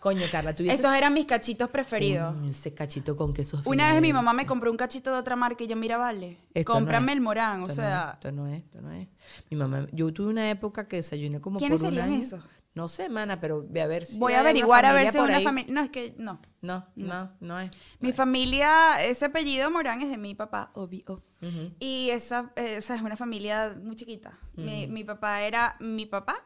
Coño, Carla, tú Esos eran mis cachitos preferidos. Ese cachito con queso Una vez mi mamá me compró un cachito de otra marca y yo, mira, vale, Esto cómprame el morán. O no sea, es, esto no es, esto no es. Mi mamá, yo tuve una época que desayuné como ¿Quiénes por un serían año. esos? No sé, mana, pero ve a ver si voy a averiguar a ver si es una familia. No, es que no. No, no, no es. Mi familia, ese apellido Morán es de mi papá, obvio. Y esa, esa es una familia muy chiquita. mi, mi papá era mi papá,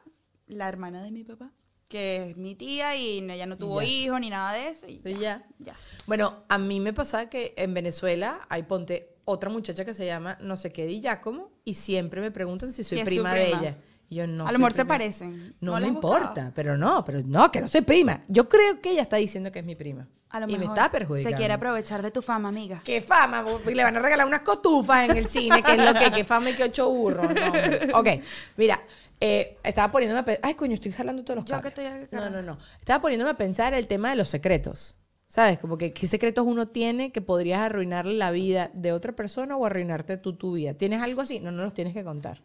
la hermana de mi papá, que es mi tía y no- ella no tuvo hijos ni nada de eso. Y ya, ya. ya. Bueno, a mí me pasa que en Venezuela hay, ponte, otra muchacha que se llama no sé qué Di Giacomo y siempre me preguntan si soy Si su prima, de prima. ella. Y yo no. a lo mejor se prima". parecen. No, ¿No me buscado? importa, pero no, pero no, que no soy prima. Yo creo que ella está diciendo que es mi prima. A lo y me mejor está perjudicando. Se quiere aprovechar de tu fama, amiga. Qué fama, y le van a regalar unas cotufas en el cine, que es lo que, qué fama y qué ocho burros. No, ok, mira, eh, estaba poniéndome a pensar, ay coño, estoy jalando todos los Yo que estoy No, no, no. Estaba poniéndome a pensar el tema de los secretos. ¿Sabes? Como que qué secretos uno tiene que podrías arruinarle la vida de otra persona o arruinarte tú tu vida. ¿Tienes algo así? No, no los tienes que contar.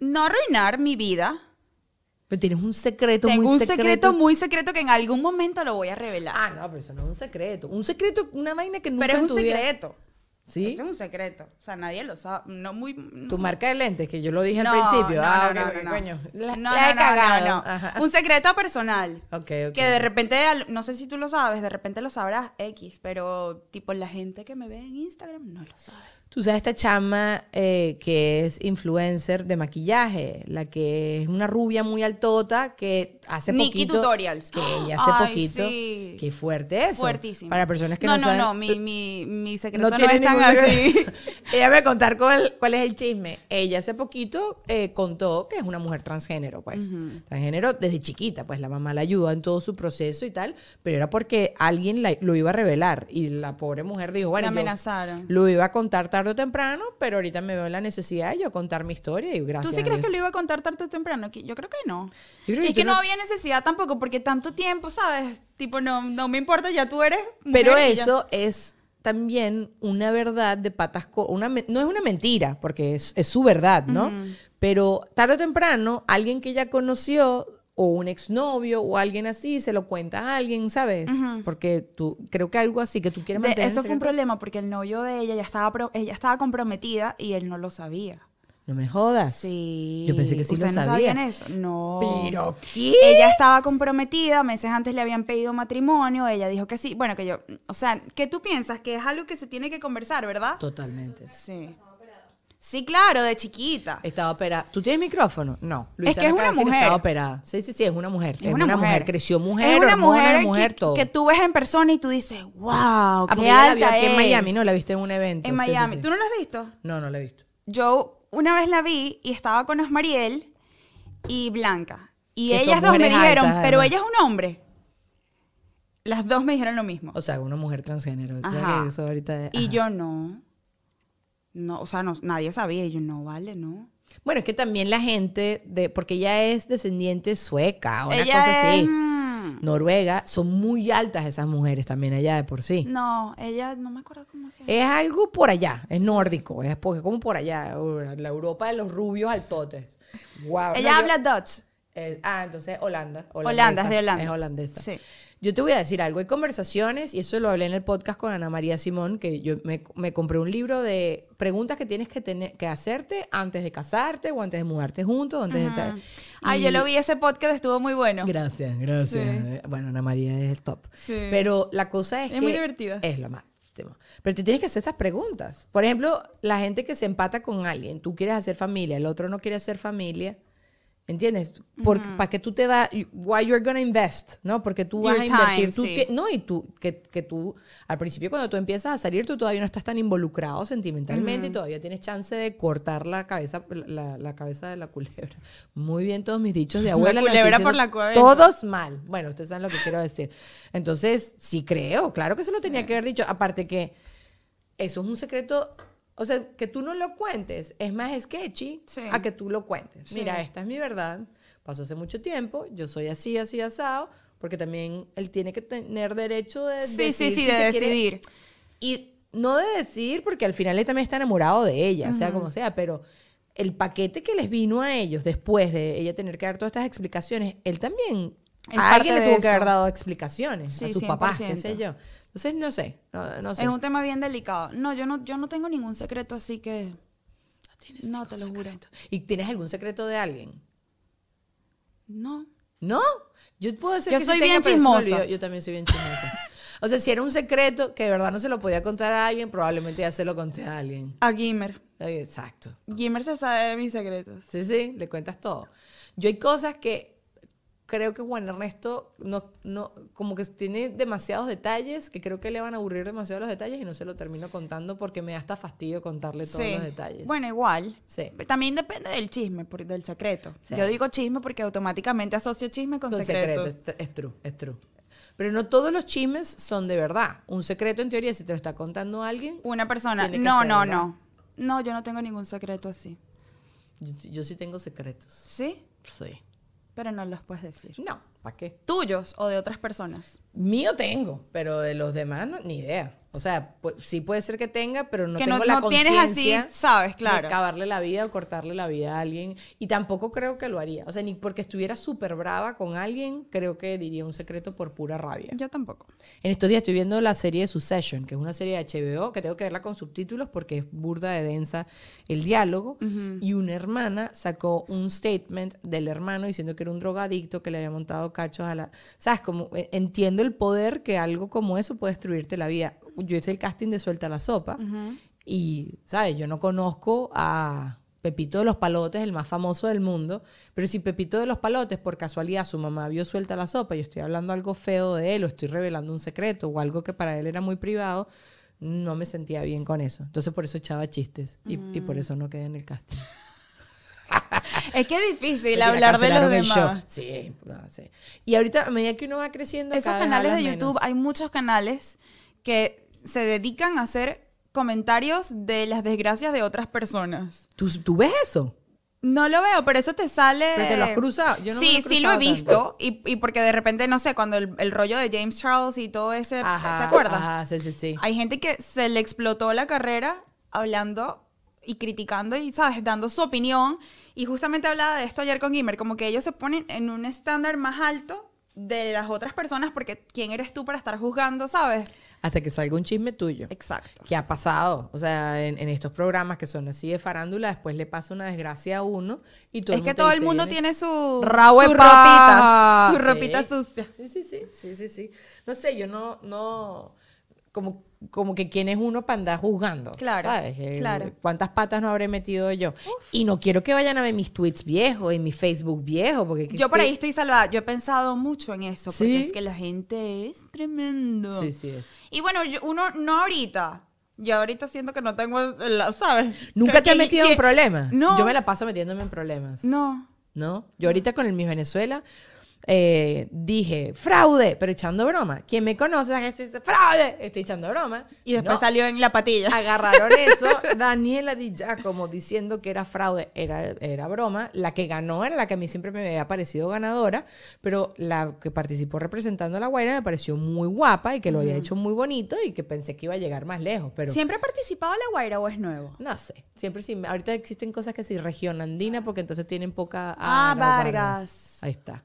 No arruinar mi vida. Pero tienes un secreto Tengo muy un secreto. secreto muy secreto que en algún momento lo voy a revelar. Ah, no, pero eso no es un secreto. Un secreto, una vaina que nunca pero es un secreto. ¿Sí? Ese es un secreto. O sea, nadie lo sabe. No muy. Tu marca de lentes, que yo lo dije No, al principio. no, ah, no, ok, no, no. coño. La, No, la he no, no, cagado. no, no. Ajá. Un secreto personal. Ok, ok. Que de repente, no sé si tú lo sabes, de repente lo sabrás X, pero tipo la gente que me ve en Instagram no lo sabe. Tú sabes esta chama eh, que es influencer de maquillaje, la que es una rubia muy altota que hace Nikki poquito. Tutorials. Que ella hace Ay, poquito. sí. Qué fuerte eso. Fuertísimo. Para personas que no no, no, saben. no, mi, mi, mi secreto no, tiene es tan así. [laughs] Ella me va a contar cuál, cuál es el chisme. Ella hace poquito eh, contó que es una mujer transgénero, pues. Transgénero desde chiquita, pues la mamá la ayudó en todo su proceso y tal, pero era porque alguien la- lo iba a revelar y la pobre mujer dijo, bueno, La amenazaron. lo iba a contar tarde o temprano, pero ahorita me veo en la necesidad de yo contar mi historia y gracias. ¿Tú sí crees que lo iba a contar tarde o temprano? Yo creo que no. Creo que es que no no- había necesidad tampoco, porque tanto tiempo, ¿sabes? Tipo, no, no me importa, ya tú eres. mujer Pero ya. eso es también una verdad de patas una no es una mentira porque es, es su verdad no pero tarde o temprano alguien que ella conoció o un exnovio o alguien así se lo cuenta a alguien sabes porque tú creo que algo así que tú quieres mantener en eso fue un problema porque el novio de ella ya estaba, pro- ella estaba comprometida y él no lo sabía. No me jodas Sí. yo pensé que sí lo ¿Ustedes no sabía sabían eso? No. pero qué Ella estaba comprometida, meses antes le habían pedido matrimonio, ella dijo que sí. Bueno, que yo, o sea, que tú piensas que es algo que se tiene que conversar, ¿verdad? totalmente Sí. Sí, claro, de chiquita. Estaba operada. ¿Tú tienes micrófono? No. Es que es una mujer. Estaba operada. Sí, sí, sí, es una mujer. Es, una, mujer. Creció mujer, es una mujer, mujer, que, todo. que tú ves en persona y tú dices, wow, Ah, qué la alta aquí en es". Miami, ¿no? La viste en un evento. En sí, sí, Miami. sí. ¿Tú no la has visto? No, no la he visto. Yo una vez la vi y estaba con Osmariel y Blanca. Y Que son ellas dos me mujeres dijeron, altas, pero además. ella es un hombre. Las dos me dijeron lo mismo. O sea, una mujer transgénero. ¿Sabes Ajá. que eso ahorita- Y ajá. yo no. No, o sea, no, nadie sabía. Y yo, no, vale, no. Bueno, es que también la gente, de porque ella es descendiente sueca, una Ella cosa así. Mm, Noruega, son muy altas esas mujeres también allá de por sí. No, ella, no me acuerdo cómo es Es algo por allá, es nórdico, es porque como por allá, la Europa de los rubios altotes. Wow. Ella habla Dutch. Eh, ah, entonces Holanda. Holanda, es de Holanda. Es holandesa. Sí. Yo te voy a decir algo. Hay conversaciones, y eso lo hablé en el podcast con Ana María Simón, que yo me, me compré un libro de preguntas que tienes que, tener, que hacerte antes de casarte o antes de mudarte juntos. Antes de. Ay, Y- yo lo vi ese podcast, estuvo muy bueno. Gracias, gracias. Sí. Eh, Bueno, Ana María es el top. Sí. Pero la cosa es, Es que muy divertida. Es lo máximo. Pero te tienes que hacer estas preguntas. Por ejemplo, la gente que se empata con alguien, tú quieres hacer familia, el otro no quiere hacer familia. ¿Entiendes? ¿Para qué tú te vas? Why you're gonna invest? ¿No? Porque tú vas Your a invertir. time, tú sí. que- no, y tú, que, que tú, al principio cuando tú empiezas a salir, tú todavía no estás tan involucrado sentimentalmente y todavía tienes chance de cortar la cabeza, la, la cabeza de la culebra. Muy bien todos mis dichos de abuela. estoy culebra por la cabeza. Todos mal. Bueno, ustedes saben lo que quiero decir. Entonces, sí creo, claro que se lo tenía que haber dicho. Aparte que eso es un secreto, o sea, que tú no lo cuentes es más sketchy Sí. a que tú lo cuentes. Sí. Mira, esta es mi verdad, pasó hace mucho tiempo, yo soy así, así, asado, porque también él tiene que tener derecho de Sí, sí, decir sí, si de se quiere- decidir. y no de decir, porque al final él también está enamorado de ella, sea como sea, pero el paquete que les vino a ellos después de ella tener que dar todas estas explicaciones, él también, Es a alguien le tuvo que eso. haber dado explicaciones Sí, a sus papás, qué 100%. sé yo. Entonces, no sé, no, no sé. Es un tema bien delicado. No, yo no, yo no tengo ningún secreto, así que. No, te lo juro. ¿Y tienes algún secreto de alguien? No. ¿No? Yo puedo decir Yo que soy bien chismosa. Yo también soy bien chismosa. o sea, si era un secreto que de verdad no se lo podía contar a alguien, probablemente ya se lo conté a alguien. A Gimmer. Exacto. Gimmer se sabe de mis secretos. Sí, sí, le cuentas todo. Yo hay cosas que creo que Juan Ernesto no, no, como que tiene demasiados detalles que creo que le van a aburrir demasiado los detalles y no se lo termino contando porque me da hasta fastidio contarle todos Sí. los detalles. Bueno, igual. Sí. También depende del chisme, por- del secreto. Sí. Yo digo chisme porque automáticamente asocio chisme con, Con secreto. secreto, es, es true, es true. Pero no todos los chismes son de verdad. Un secreto, en teoría, si te lo está contando alguien, Una persona. No, no, ¿verdad? no. No, yo no tengo ningún secreto así. yo, yo sí tengo secretos. ¿Sí? Sí. Pero no los puedes decir. No, ¿para qué? ¿Tuyos o de otras personas? Mío tengo, pero de los demás no, ni idea. O sea, pu- sí puede ser que tenga, pero no que tengo no, la no tienes así, conciencia sabes, de claro. acabarle la vida o cortarle la vida a alguien. Y tampoco creo que lo haría. O sea, ni porque estuviera súper brava con alguien, creo que diría un secreto por pura rabia. Yo tampoco. En estos días estoy viendo la serie de Succession, que es una serie de HBO, que tengo que verla con subtítulos porque es burda de densa el diálogo. Y una hermana sacó un statement del hermano diciendo que era un drogadicto, que le había montado cachos a la... ¿Sabes? Como, eh, entiendo el poder que algo como eso puede destruirte la vida. Yo hice el casting de Suelta la Sopa y, ¿sabes? Yo no conozco a Pepito de los Palotes, el más famoso del mundo, pero si Pepito de los Palotes, por casualidad, su mamá vio suelta la sopa y estoy hablando algo feo de él o estoy revelando un secreto o algo que para él era muy privado, no me sentía bien con eso. Entonces por eso echaba chistes y, y por eso no quedé en el casting. [laughs] Es que es difícil hablar de los demás. Sí, no, sí. Y ahorita, a medida que uno va creciendo, Esos cada vez canales de YouTube, menos. hay muchos canales que se dedican a hacer comentarios de las desgracias de otras personas. ¿Tú, tú ves eso? No lo veo, pero eso te sale. ¿Pero te lo has cruzado? Yo no me sí, lo he sí lo he visto. Y, y porque de repente, no sé, cuando el, el rollo de James Charles y todo ese. ¿Te acuerdas? Ajá, sí, sí, sí. Hay gente que se le explotó la carrera hablando y criticando y, ¿sabes? Dando su opinión. Y justamente hablaba de esto ayer con Gimmer, como que ellos se ponen en un estándar más alto de las otras personas porque ¿quién eres tú para estar juzgando, sabes? Hasta que salga un chisme tuyo. Exacto. ¿Qué ha pasado? O sea, en, en estos programas que son así de farándula, después le pasa una desgracia a uno y todo es el que mundo todo te el mundo "Viene tiene su, de su paja". ropita, su Sí. ropita sucia. Sí, sí, sí, sí, sí, sí. No sé, yo no, no, como, como que quién es uno para andar juzgando. Claro, ¿sabes? Claro. ¿Cuántas patas no habré metido yo? Y no quiero que vayan a ver mis tweets viejos y mi Facebook viejo, porque... Yo por ahí estoy salvada. Yo he pensado mucho en eso, porque es que la gente es tremendo. Sí, sí es. Y bueno, yo- uno no ahorita. Yo ahorita siento que no tengo, la- ¿sabes? ¿Nunca Que- te has metido que- en problemas? No. Yo me la paso metiéndome en problemas. No. ¿no? Yo ahorita con el Miss Venezuela eh, dije fraude, pero echando broma. Quien me conoce dice fraude, estoy echando broma. Y después No. salió en la patilla. Agarraron [laughs] eso, Daniela Di Giacomo diciendo que era fraude, era, era broma. La que ganó era la que a mí siempre me había parecido ganadora, pero la que participó representando a la Guaira me pareció muy guapa y que lo había hecho muy bonito y que pensé que iba a llegar más lejos, pero ¿Siempre ha participado la Guaira o es nuevo? no sé. Siempre sí. Ahorita existen cosas que sí, región andina, porque entonces tienen poca. Ah, Vargas. Ahí está.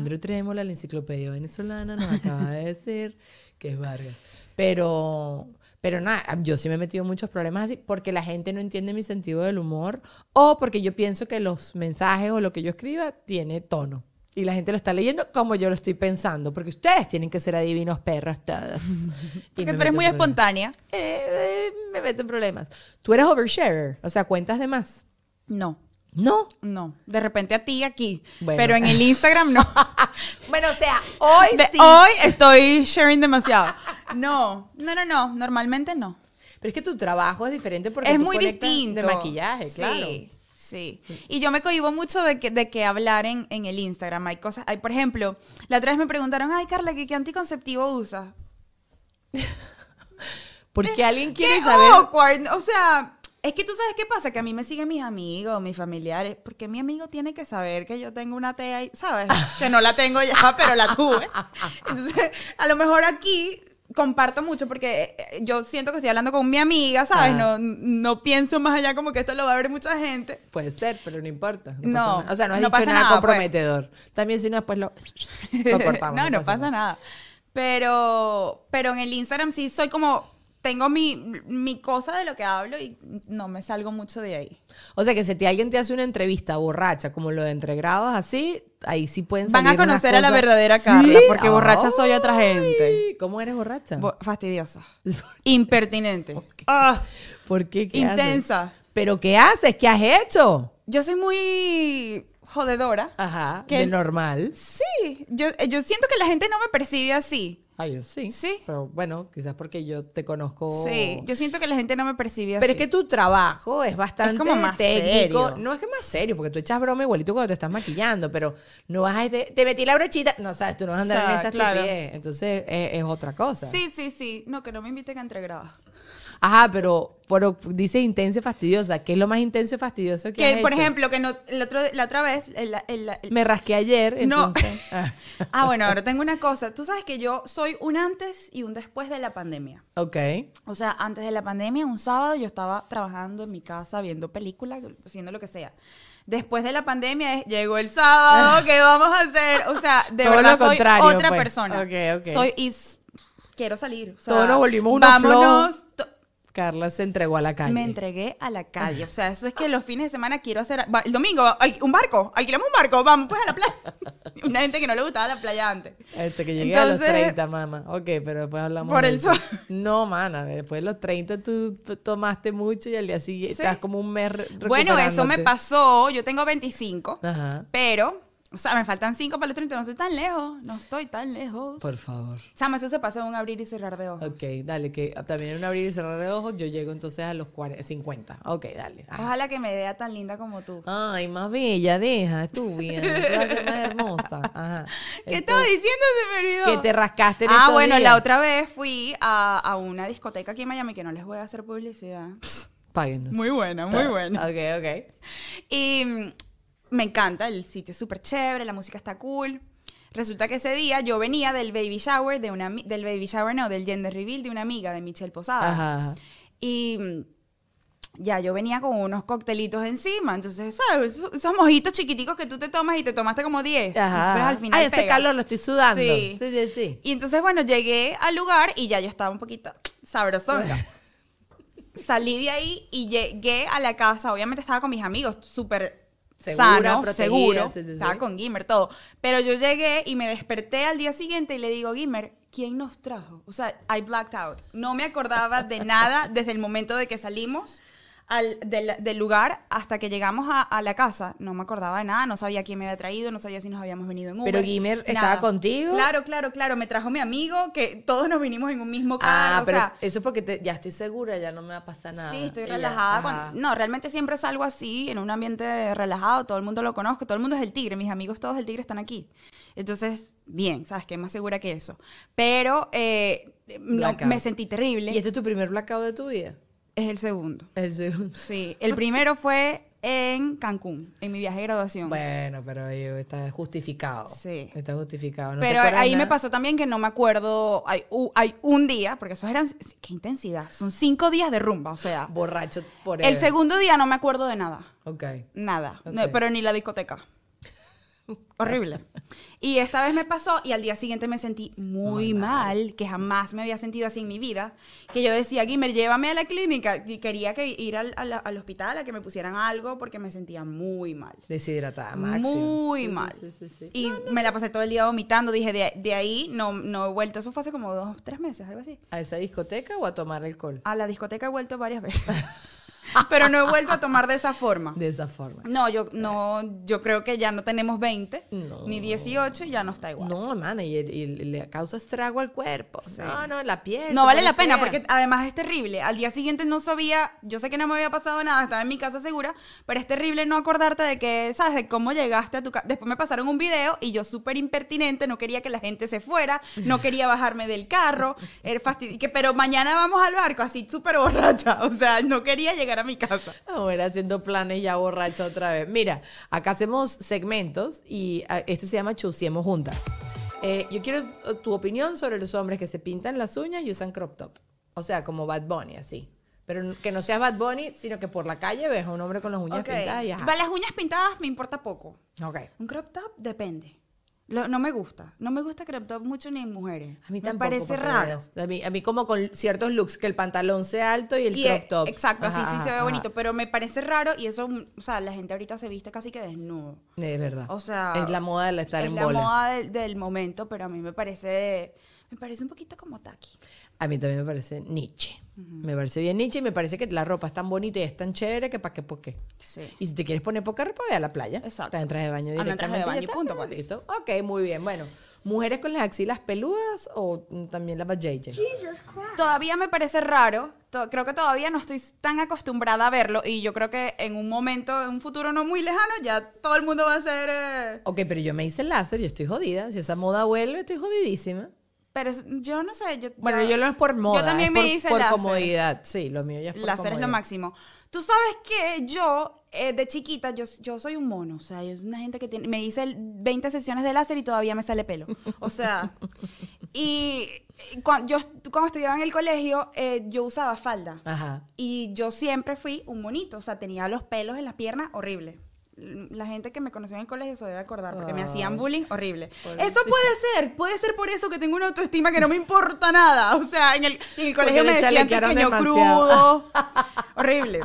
Alejandro Trémola, la enciclopedia venezolana, nos acaba de decir que es Vargas. Pero. Pero nada, yo sí me he metido en muchos problemas así porque la gente no entiende mi sentido del humor o porque yo pienso que los mensajes o lo que yo escriba tiene tono. Y la gente lo está leyendo como yo lo estoy pensando, porque ustedes tienen que ser adivinos perros todos. [laughs] Porque tú eres muy espontánea. Eh, eh, me meto en problemas. Tú eres oversharer, o sea, cuentas de más. No. No. No. De repente a ti aquí. Bueno. Pero en el Instagram no. [laughs] Bueno, o sea, hoy De- sí. Hoy estoy sharing demasiado. No. No, no, no. Normalmente no. Pero es que tu trabajo es diferente porque es tú muy distinto. De maquillaje, Sí, claro. Sí. Y yo me cohibo mucho de que, de que hablar en, en el Instagram. Hay cosas, hay, por ejemplo, la otra vez me preguntaron, ay, Carla, ¿qué, qué anticonceptivo usas? [laughs] Porque alguien quiere ¡Qué saber. awkward! O sea, es que tú sabes qué pasa, que a mí me siguen mis amigos, mis familiares, porque mi amigo tiene que saber que yo tengo una TEA, y- ¿sabes? Que no la tengo ya, [laughs] pero la tuve. Entonces, a lo mejor aquí comparto mucho porque eh, yo siento que estoy hablando con mi amiga, ¿sabes? No, no pienso más allá como que esto lo va a ver mucha gente. Puede ser, pero no importa. No. No, pasa nada. O sea, no has no dicho pasa nada, nada, pues. comprometedor. También si no, después lo, lo cortamos. [laughs] no, no pasa nada. Pero, pero en el Instagram sí soy como, tengo mi, mi cosa de lo que hablo y no me salgo mucho de ahí. O sea, que si te- alguien te hace una entrevista borracha, como lo de entregrados, así, ahí sí pueden Van a salir unas conocer a la verdadera ¿Sí? Carla, porque borracha soy otra gente. ¿Cómo eres borracha? Bo- fastidiosa. [laughs] Impertinente. Ah, ¿Por qué? ¿Qué haces? intensa. ¿Pero qué haces? ¿Qué has hecho? Yo soy muy jodedora. Ajá. Que- de normal. Sí, yo, eh, yo siento que la gente no me percibe así. Yo sí. Sí. Pero bueno, quizás porque yo te conozco. Sí, yo siento que la gente no me percibe así. Pero es que tu trabajo es bastante como más técnico. serio. No es que más serio, porque tú echas broma igualito cuando te estás maquillando, pero no vas a... Te, te metí la brochita. No, sabes, tú no vas a andar O sea, en esa claro. Entonces, es, es otra cosa. Sí, sí, sí. No, que no me inviten a entregradas. Ajá, pero, pero dice intensa y fastidiosa. ¿Qué es lo más intenso y fastidioso que Que, has por hecho? ejemplo, que no, el otro, la otra vez... el- el- el- Me rasqué ayer, No. ah, [laughs] ah, bueno, ahora tengo una cosa. Tú sabes que yo soy un antes y un después de la pandemia. ok. O sea, antes de la pandemia, un sábado yo estaba trabajando en mi casa, viendo películas, haciendo lo que sea. Después de la pandemia llegó el sábado, [laughs] ¿qué vamos a hacer? O sea, de Todo verdad soy otra pues. persona. Ok, ok. Soy y quiero salir. o sea, Todos nos volvimos unos Vámonos. to- Carla se entregó a la calle. Me entregué a la [laughs] calle. O sea, eso es que los fines de semana quiero hacer. va- El domingo, al- un barco. Alquilamos un barco. Vamos pues a la playa. [laughs] Una gente que no le gustaba la playa antes. Este, que llegué a los Entonces- 30, mamá. Ok, pero después hablamos Por de el eso. sol. [laughs] No, mana, después de los 30 tú tomaste mucho y al día siguiente Sí. estás como un mes Bueno, eso me pasó. Yo tengo 25. Ajá, Pero, o sea, me faltan 5 para los 30. No estoy tan lejos. No estoy tan lejos. por favor. Chama, eso se pasa en un abrir y cerrar de ojos. Ok, dale, que también en un abrir y cerrar de ojos yo llego entonces a los 40, 50. Ok, dale. Ajá. Ojalá que me vea tan linda como tú. Ay, más bella, deja, tú bien. Tú vas a ser más hermosa. Ajá. ¿Qué estaba diciendo? Se me olvidó. Que te rascaste en Ah, estos bueno, días. la otra vez fui a, a una discoteca aquí en Miami que no les voy a hacer publicidad. Páguenos. Muy buena, muy buena. Ok, ok. Y mm, me encanta, el sitio es súper chévere, la música está cool. Resulta que ese día yo venía del baby shower de una del baby shower no, del gender reveal de una amiga de Michelle Posada. Ajá, ajá. Y mm, ya yo venía con unos coctelitos encima, entonces, ¿sabes? Esos- Esos mojitos chiquiticos que tú te tomas y te tomaste como 10. Ajá. Entonces al final Ay, este pega. calor lo estoy sudando. Sí. Sí, sí, sí. Y entonces, bueno, llegué al lugar y ya yo estaba un poquito sabrosonga. [laughs] Salí de ahí y llegué a la casa. Obviamente estaba con mis amigos, súper Segura, sano, protegida, seguro. sí, sí, sí. Estaba con Gimmer, todo. Pero yo llegué y me desperté al día siguiente y le digo, Gimmer, ¿quién nos trajo? O sea, I blacked out. No me acordaba de nada desde el momento de que salimos al, del, del lugar hasta que llegamos a, a la casa. No me acordaba de nada, no sabía quién me había traído, no sabía si nos habíamos venido en Uber. Pero Gimmer estaba contigo. Claro, claro, claro. Me trajo mi amigo, que todos nos vinimos en un mismo carro. Ah, o pero sea, eso es porque te- ya estoy segura, ya no me va a pasar nada. Sí, estoy ya, relajada. con- No, realmente siempre salgo así, en un ambiente relajado, todo el mundo lo conozco, todo el mundo es el tigre, mis amigos todos del tigre están aquí. Entonces, bien, ¿sabes qué? Más segura que eso. Pero eh, no, me sentí terrible. ¿Y este es tu primer blackout de tu vida? Es el segundo. El segundo. Sí, el primero fue en Cancún, en mi viaje de graduación. Bueno, pero ahí está justificado. Sí. Está justificado. ¿No te Pero ahí me pasó también que no me acuerdo, hay, hay un día, porque esos eran, qué intensidad, son cinco días de rumba, o sea, Borracho por el segundo día no me acuerdo de nada. Ok. Nada, no, pero ni la discoteca. [laughs] Horrible. Y esta vez me pasó y al día siguiente me sentí muy mal, que jamás me había sentido así en mi vida, que yo decía, Gimmer, llévame a la clínica y quería que ir al, al- al hospital a que me pusieran algo porque me sentía muy mal. Deshidratada, máximo. Muy Sí, mal. Sí, sí, sí. Y me la pasé todo el día vomitando, dije, de, de ahí no, no he vuelto, eso fue hace como dos, tres meses, algo así. ¿A esa discoteca o a tomar alcohol? A la discoteca he vuelto varias veces, [laughs] pero no he vuelto a tomar de esa forma. De esa forma. No, yo no, yo creo que ya no tenemos 20, No. ni 18, y ya no está igual. No, No, mana, y, y le causa estrago al cuerpo. No, no, la piel. se vale la pena, porque además es terrible. Al día siguiente no sabía, yo sé que no me había pasado nada, estaba en mi casa segura, pero es terrible no acordarte de que, ¿sabes? De cómo llegaste a tu casa. Después me pasaron un video y yo súper impertinente, no quería que la gente se fuera, no quería bajarme del carro, era fastidi- que Pero mañana vamos al barco, así súper borracha. [laughs] O sea, no quería llegar a mi casa. Ahora haciendo planes ya borracha otra vez. Mira, acá hacemos segmentos y ah, este se llama Chusiemos Juntas. Eh, yo quiero eh, tu opinión sobre los hombres que se pintan las uñas y usan crop top. O sea, como Bad Bunny, así. Pero que no sea Bad Bunny, sino que por la calle ves a un hombre con las uñas Ok. pintadas y ajá. Las uñas pintadas me importa poco. Ok. Un crop top depende. Lo- no me gusta. No me gusta crop top mucho ni en mujeres. A mí me tampoco. parece para que raro. A mí, a mí como con ciertos looks, que el pantalón sea alto y el Y, crop eh, top. Exacto, así Ajá, sí se ve ajá. bonito, pero me parece raro y eso, o sea, la gente ahorita se viste casi que desnudo. Es verdad. O sea, es la moda de estar es en la bola. moda del, del momento, pero a mí me parece, me parece un poquito como tacky. A mí también me parece Nietzsche. Me parece bien Nietzsche y me parece que la ropa es tan bonita y es tan chévere que para qué, por qué. Sí. Y si te quieres poner poca ropa, ve a la playa. Exacto. Te entras de baño Anda en traje de directamente. baño y punto, está, pues. listo. Ok, muy bien. Bueno, ¿mujeres con las axilas peludas o también la JJ? Todavía me parece raro. to- creo que todavía no estoy tan acostumbrada a verlo. Y yo creo que en un momento, en un futuro no muy lejano, ya todo el mundo va a ser. eh, Ok, pero yo me hice el láser, yo estoy jodida. Si esa moda vuelve, estoy jodidísima. Pero yo no sé. Yo, Bueno, ya- yo no es por moda. Yo también me por, hice por láser. comodidad. Sí, lo mío ya es por Láser es lo máximo. Tú sabes que yo, eh, de chiquita, yo, yo soy un mono. O sea, yo soy una gente que tiene. Me hice el 20 sesiones de láser y todavía me sale pelo. O sea. [laughs] y cuando yo cuando estudiaba en el colegio, eh, yo usaba falda. Ajá. Y yo siempre fui un monito. O sea, tenía los pelos en las piernas horrible. La gente que me conoció en el colegio se debe acordar porque me Ay. hacían bullying horrible. Eso puede ser, puede ser por eso que tengo una autoestima que no me importa nada. O sea, en el, en el colegio le me decían pequeño crudo. [laughs] horrible.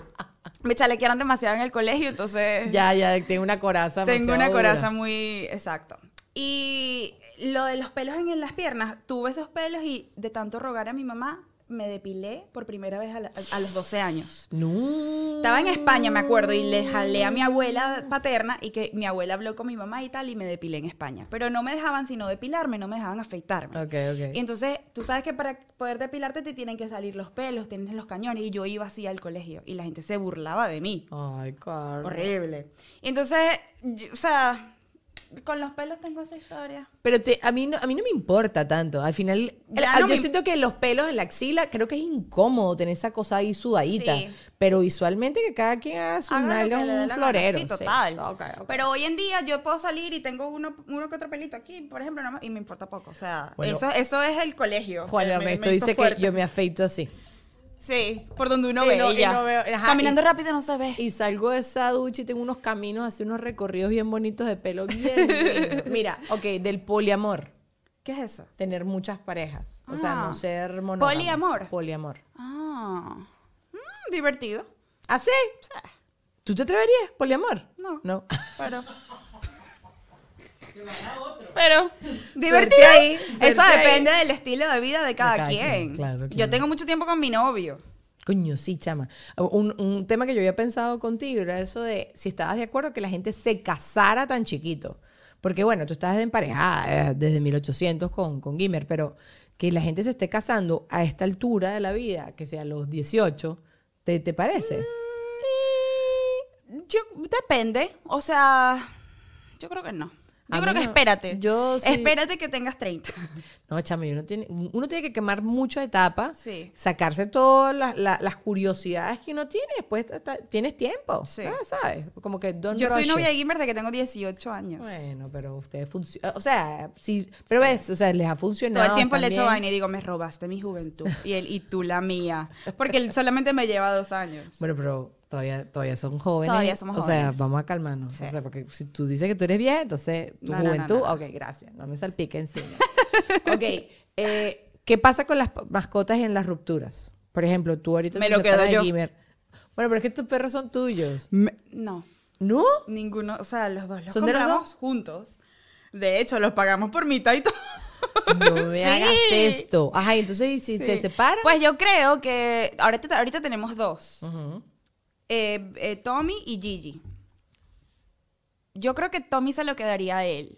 Me chalequearon demasiado en el colegio, entonces Ya, ya, tengo una coraza. tengo una coraza dura. muy exacto. Y lo de los pelos en las piernas, tuve esos pelos y de tanto rogar a mi mamá, me depilé por primera vez a, la- a los 12 años. No. Estaba en España, me acuerdo, y le jalé a mi abuela paterna y que mi abuela habló con mi mamá y tal, y me depilé en España. Pero no me dejaban sino depilarme, no me dejaban afeitarme. Ok, ok. Y entonces, tú sabes que para poder depilarte te tienen que salir los pelos, tienes los cañones, y yo iba así al colegio, y la gente se burlaba de mí. Ay, Carla. Horrible. Y entonces, yo- o sea, con los pelos tengo esa historia. Pero te- a, mí no, a mí no me importa tanto. Al final, el- no yo me- siento que los pelos en la axila, creo que es incómodo tener esa cosa ahí sudadita. Sí. Pero visualmente que cada quien haga su nalga un florero. Sí, total. Ok, ok. Pero hoy en día yo puedo salir y tengo uno, uno que otro pelito aquí, por ejemplo, más, y me importa poco. O sea, Bueno. eso, eso es el colegio. Juan me- Ernesto me dice que yo me afeito así. Sí, por donde uno Y ve. no- veo- ajá, Caminando y- rápido no se ve. Y salgo de esa ducha y tengo unos caminos, así unos recorridos bien bonitos de pelo bien. [laughs] Mira, ok, del poliamor. ¿Qué es eso? Tener muchas parejas. O sea, Ah. no ser monógamo. Poliamor. Poliamor. Ah, mm, divertido. ¿Ah, sí? ¿Tú te atreverías? ¿Poliamor? No. No. Pero. [laughs] Pero, divertido. Ahí, Eso ahí. depende del estilo de vida de cada, cada quien. quien, claro, Yo tengo mucho tiempo con mi novio. Coño, sí, chama. Un, un tema que yo había pensado contigo era eso de si estabas de acuerdo que la gente se casara tan chiquito. Porque bueno, tú estás emparejada eh, desde 1800 con, con Gimmer, pero que la gente se esté casando a esta altura de la vida, que sea a los 18, ¿te, te parece? Yo, depende. O sea, yo creo que no. Yo A creo que no. espérate. Yo sí- Espérate que tengas 30. [laughs] No, chama, uno tiene, uno tiene que quemar muchas etapas, Sí. sacarse todas las, la- las curiosidades que uno tiene, después tienes tiempo, Sí. ¿sabes? Como que Yo soy novia de Gimmer desde que tengo 18 años. Bueno, pero ustedes funcionan. O sea, sí. Pero ves, o sea, les ha funcionado. Todo el tiempo le echo vaina y digo, me robaste mi juventud. Y él, y tú la mía. Porque él solamente me lleva dos años. Bueno, pero todavía, todavía son jóvenes. Todavía somos O sea, jóvenes. vamos a calmarnos. Sí. O sea, porque si tú dices que tú eres vieja, entonces tu No, no, no, juventud. no. Ok, gracias. No me salpique encima. [laughs] ok. eh, ¿Qué pasa con las mascotas en las rupturas? Por ejemplo, tú ahorita Me lo quedo yo. Gimmer. Bueno, pero es que tus perros son tuyos. Me- no, ¿No? ninguno. O sea, los dos los ¿Son de los compramos dos? juntos. De hecho, los pagamos por mitad y todo. No me [laughs] Sí. hagas esto. Ajá, entonces, ¿y si Sí. se separan? Pues yo creo que ahorita, ahorita tenemos dos. Ujú. Eh, eh, Tommy y Gigi. Yo creo que Tommy se lo quedaría a él.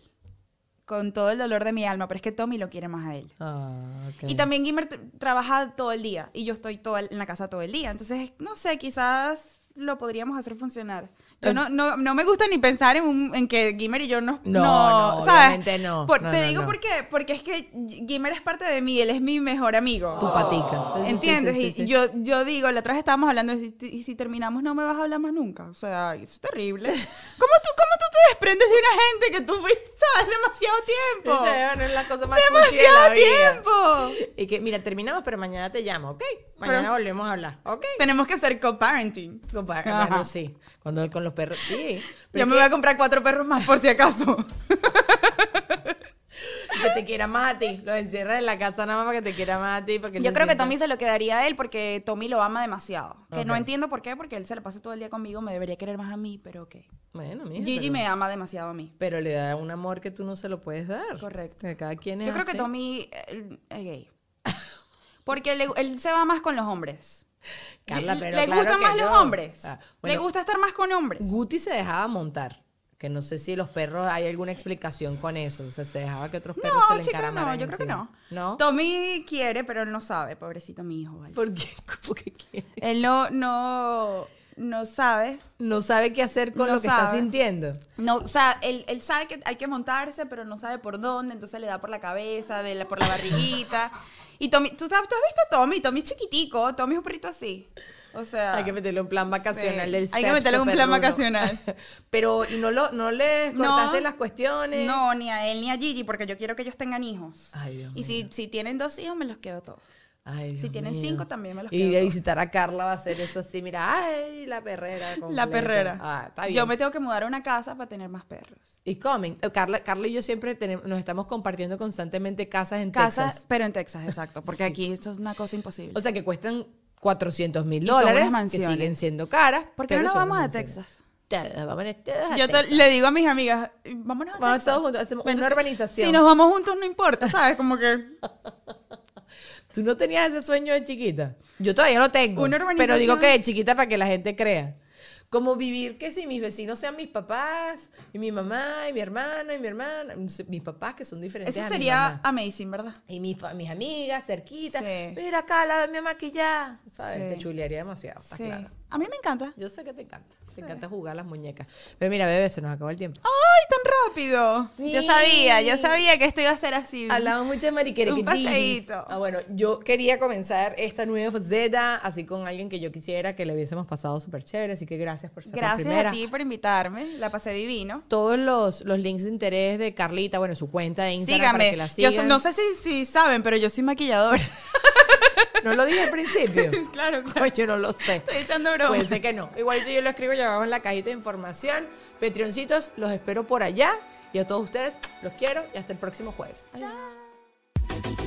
Con todo el dolor de mi alma, pero es que Tommy lo quiere más a él. Ah, ok. Y también Gimmer trabaja todo el día y yo estoy todo el- en la casa todo el día. Entonces, no sé, quizás lo podríamos hacer funcionar. Yo no, no, no me gusta ni pensar en, un- en que Gimmer y yo no... No, no, obviamente no. Por- No, te digo no. por qué. Porque es que Gimmer es parte de mí, él es mi mejor amigo. Tu patica. Sí, ¿Entiendes? sí, sí, y. Yo, yo digo, la otra vez estábamos hablando, y si, terminamos no me vas a hablar más nunca. O sea, eso es terrible. ¿Cómo tú, cómo tú te desprendes de una gente que tú fuiste, sabes, demasiado tiempo? Bueno, es la cosa más ¡Demasiado la vida. tiempo! Y que, mira, terminamos, pero mañana te llamo, ¿ok? Mañana Pero- volvemos a hablar, ¿ok? Tenemos que hacer co-parenting. Ajá. Bueno, sí. Cuando con los perros, sí. Yo me voy a comprar cuatro perros más por si acaso. que, [laughs] que te quiera más a ti. Los encierras en la casa nada más para que te quiera más a ti. Para que Yo creo que sientas- Tommy se lo quedaría a él porque Tommy lo ama demasiado. Que no Ok. entiendo por qué, porque él se lo pasa todo el día conmigo, me debería querer más a mí, pero ok. Bueno. Gigi pero, me ama demasiado a mí. pero le da un amor que tú no se lo puedes dar. Correcto. Que cada quien es Yo creo que. Tommy es gay. Porque le- él se va más con los hombres. Carla, pero ¿Le claro gustan que más los no. hombres? Ah, ¿Le gusta estar más con hombres? Guti se dejaba montar. Que no sé si los perros hay alguna explicación con eso. O sea, se dejaba que otros perros se No, le chica, no, yo creo que no. ¿No? Tommy quiere, pero él no sabe, pobrecito mi hijo. ¿vale? ¿Por qué? [laughs] ¿Cómo que quiere? Él no, no, no sabe. No sabe qué hacer con No lo que está sintiendo. No, o sea, él, él sabe que hay que montarse, pero no sabe por dónde, entonces le da por la cabeza, de la- por la barriguita. Y Tommy, ¿tú, tú has visto a Tommy? Tommy es chiquitico, Tommy es un perrito así. O sea, Hay que meterle un plan vacacional sí, del hay que meterle un plan vacacional. [laughs] Pero, ¿y no, lo, no No. cortaste las cuestiones? No, ni a él ni a Gigi, porque yo quiero que ellos tengan hijos. Ay, Dios y si, si tienen dos hijos, me los quedo todos. Ay, Dios si tienen mío. cinco, también me los Y quedo a todos. visitar a Carla va a ser eso así, mira, ay, la perrera. La completa. perrera. Ah, está bien. Yo me tengo que mudar a una casa para tener más perros. Y comen. Eh, Carla, Carla y yo siempre tenemos, nos estamos compartiendo constantemente casas en Casa, Texas. pero en Texas, exacto. Porque aquí esto es una cosa imposible. O sea, que cuestan 400 mil Y dólares, que siguen siendo caras. ¿Por qué pero no nos vamos a. Texas? Yo te- le digo a mis amigas, vámonos a Vamos Texas. todos juntos, hacemos una urbanización. Si nos vamos juntos no importa, ¿sabes? Como que... [laughs] ¿Tú no tenías ese sueño de chiquita? Yo todavía lo tengo. Una Pero urbanización. digo que de chiquita para que la gente crea. Como vivir que si mis vecinos sean mis papás, y mi mamá, y mi hermano, y mi hermana, mis papás que son diferentes Eso a mi sería mamá. amazing, ¿verdad? Y mis, mis amigas cerquitas. Sí. Mira acá, la de mi maquillada. ¿Sabes? Sí. Te chulearía demasiado, está Sí. claro. A mí me encanta. Yo sé que te encanta. Te encanta jugar las muñecas. Pero mira, bebé, se nos acabó el tiempo. ¡Ay, tan rápido! Sí. Yo sabía, yo sabía que esto iba a ser así. Hablamos mucho de mariquera. Un paseíto. Ah, bueno, yo quería comenzar esta nueva faceta así con alguien que yo quisiera que le hubiésemos pasado súper chévere. Así que gracias por ser la Gracias primera. a ti por invitarme. La pasé divino. Todos los, los links de interés de Carlita, bueno, su cuenta de Instagram para Síganme. que la Yo sigan. so- no sé si, si saben, pero yo soy maquilladora. [laughs] No lo dije al principio. [laughs] claro, claro. Coño, no lo sé. Estoy echando broma. Puede ser que no. Igualito yo lo escribo ya abajo en la cajita de información. Patreoncitos, los espero por allá. Y a todos ustedes, los quiero y hasta el próximo jueves. Adiós.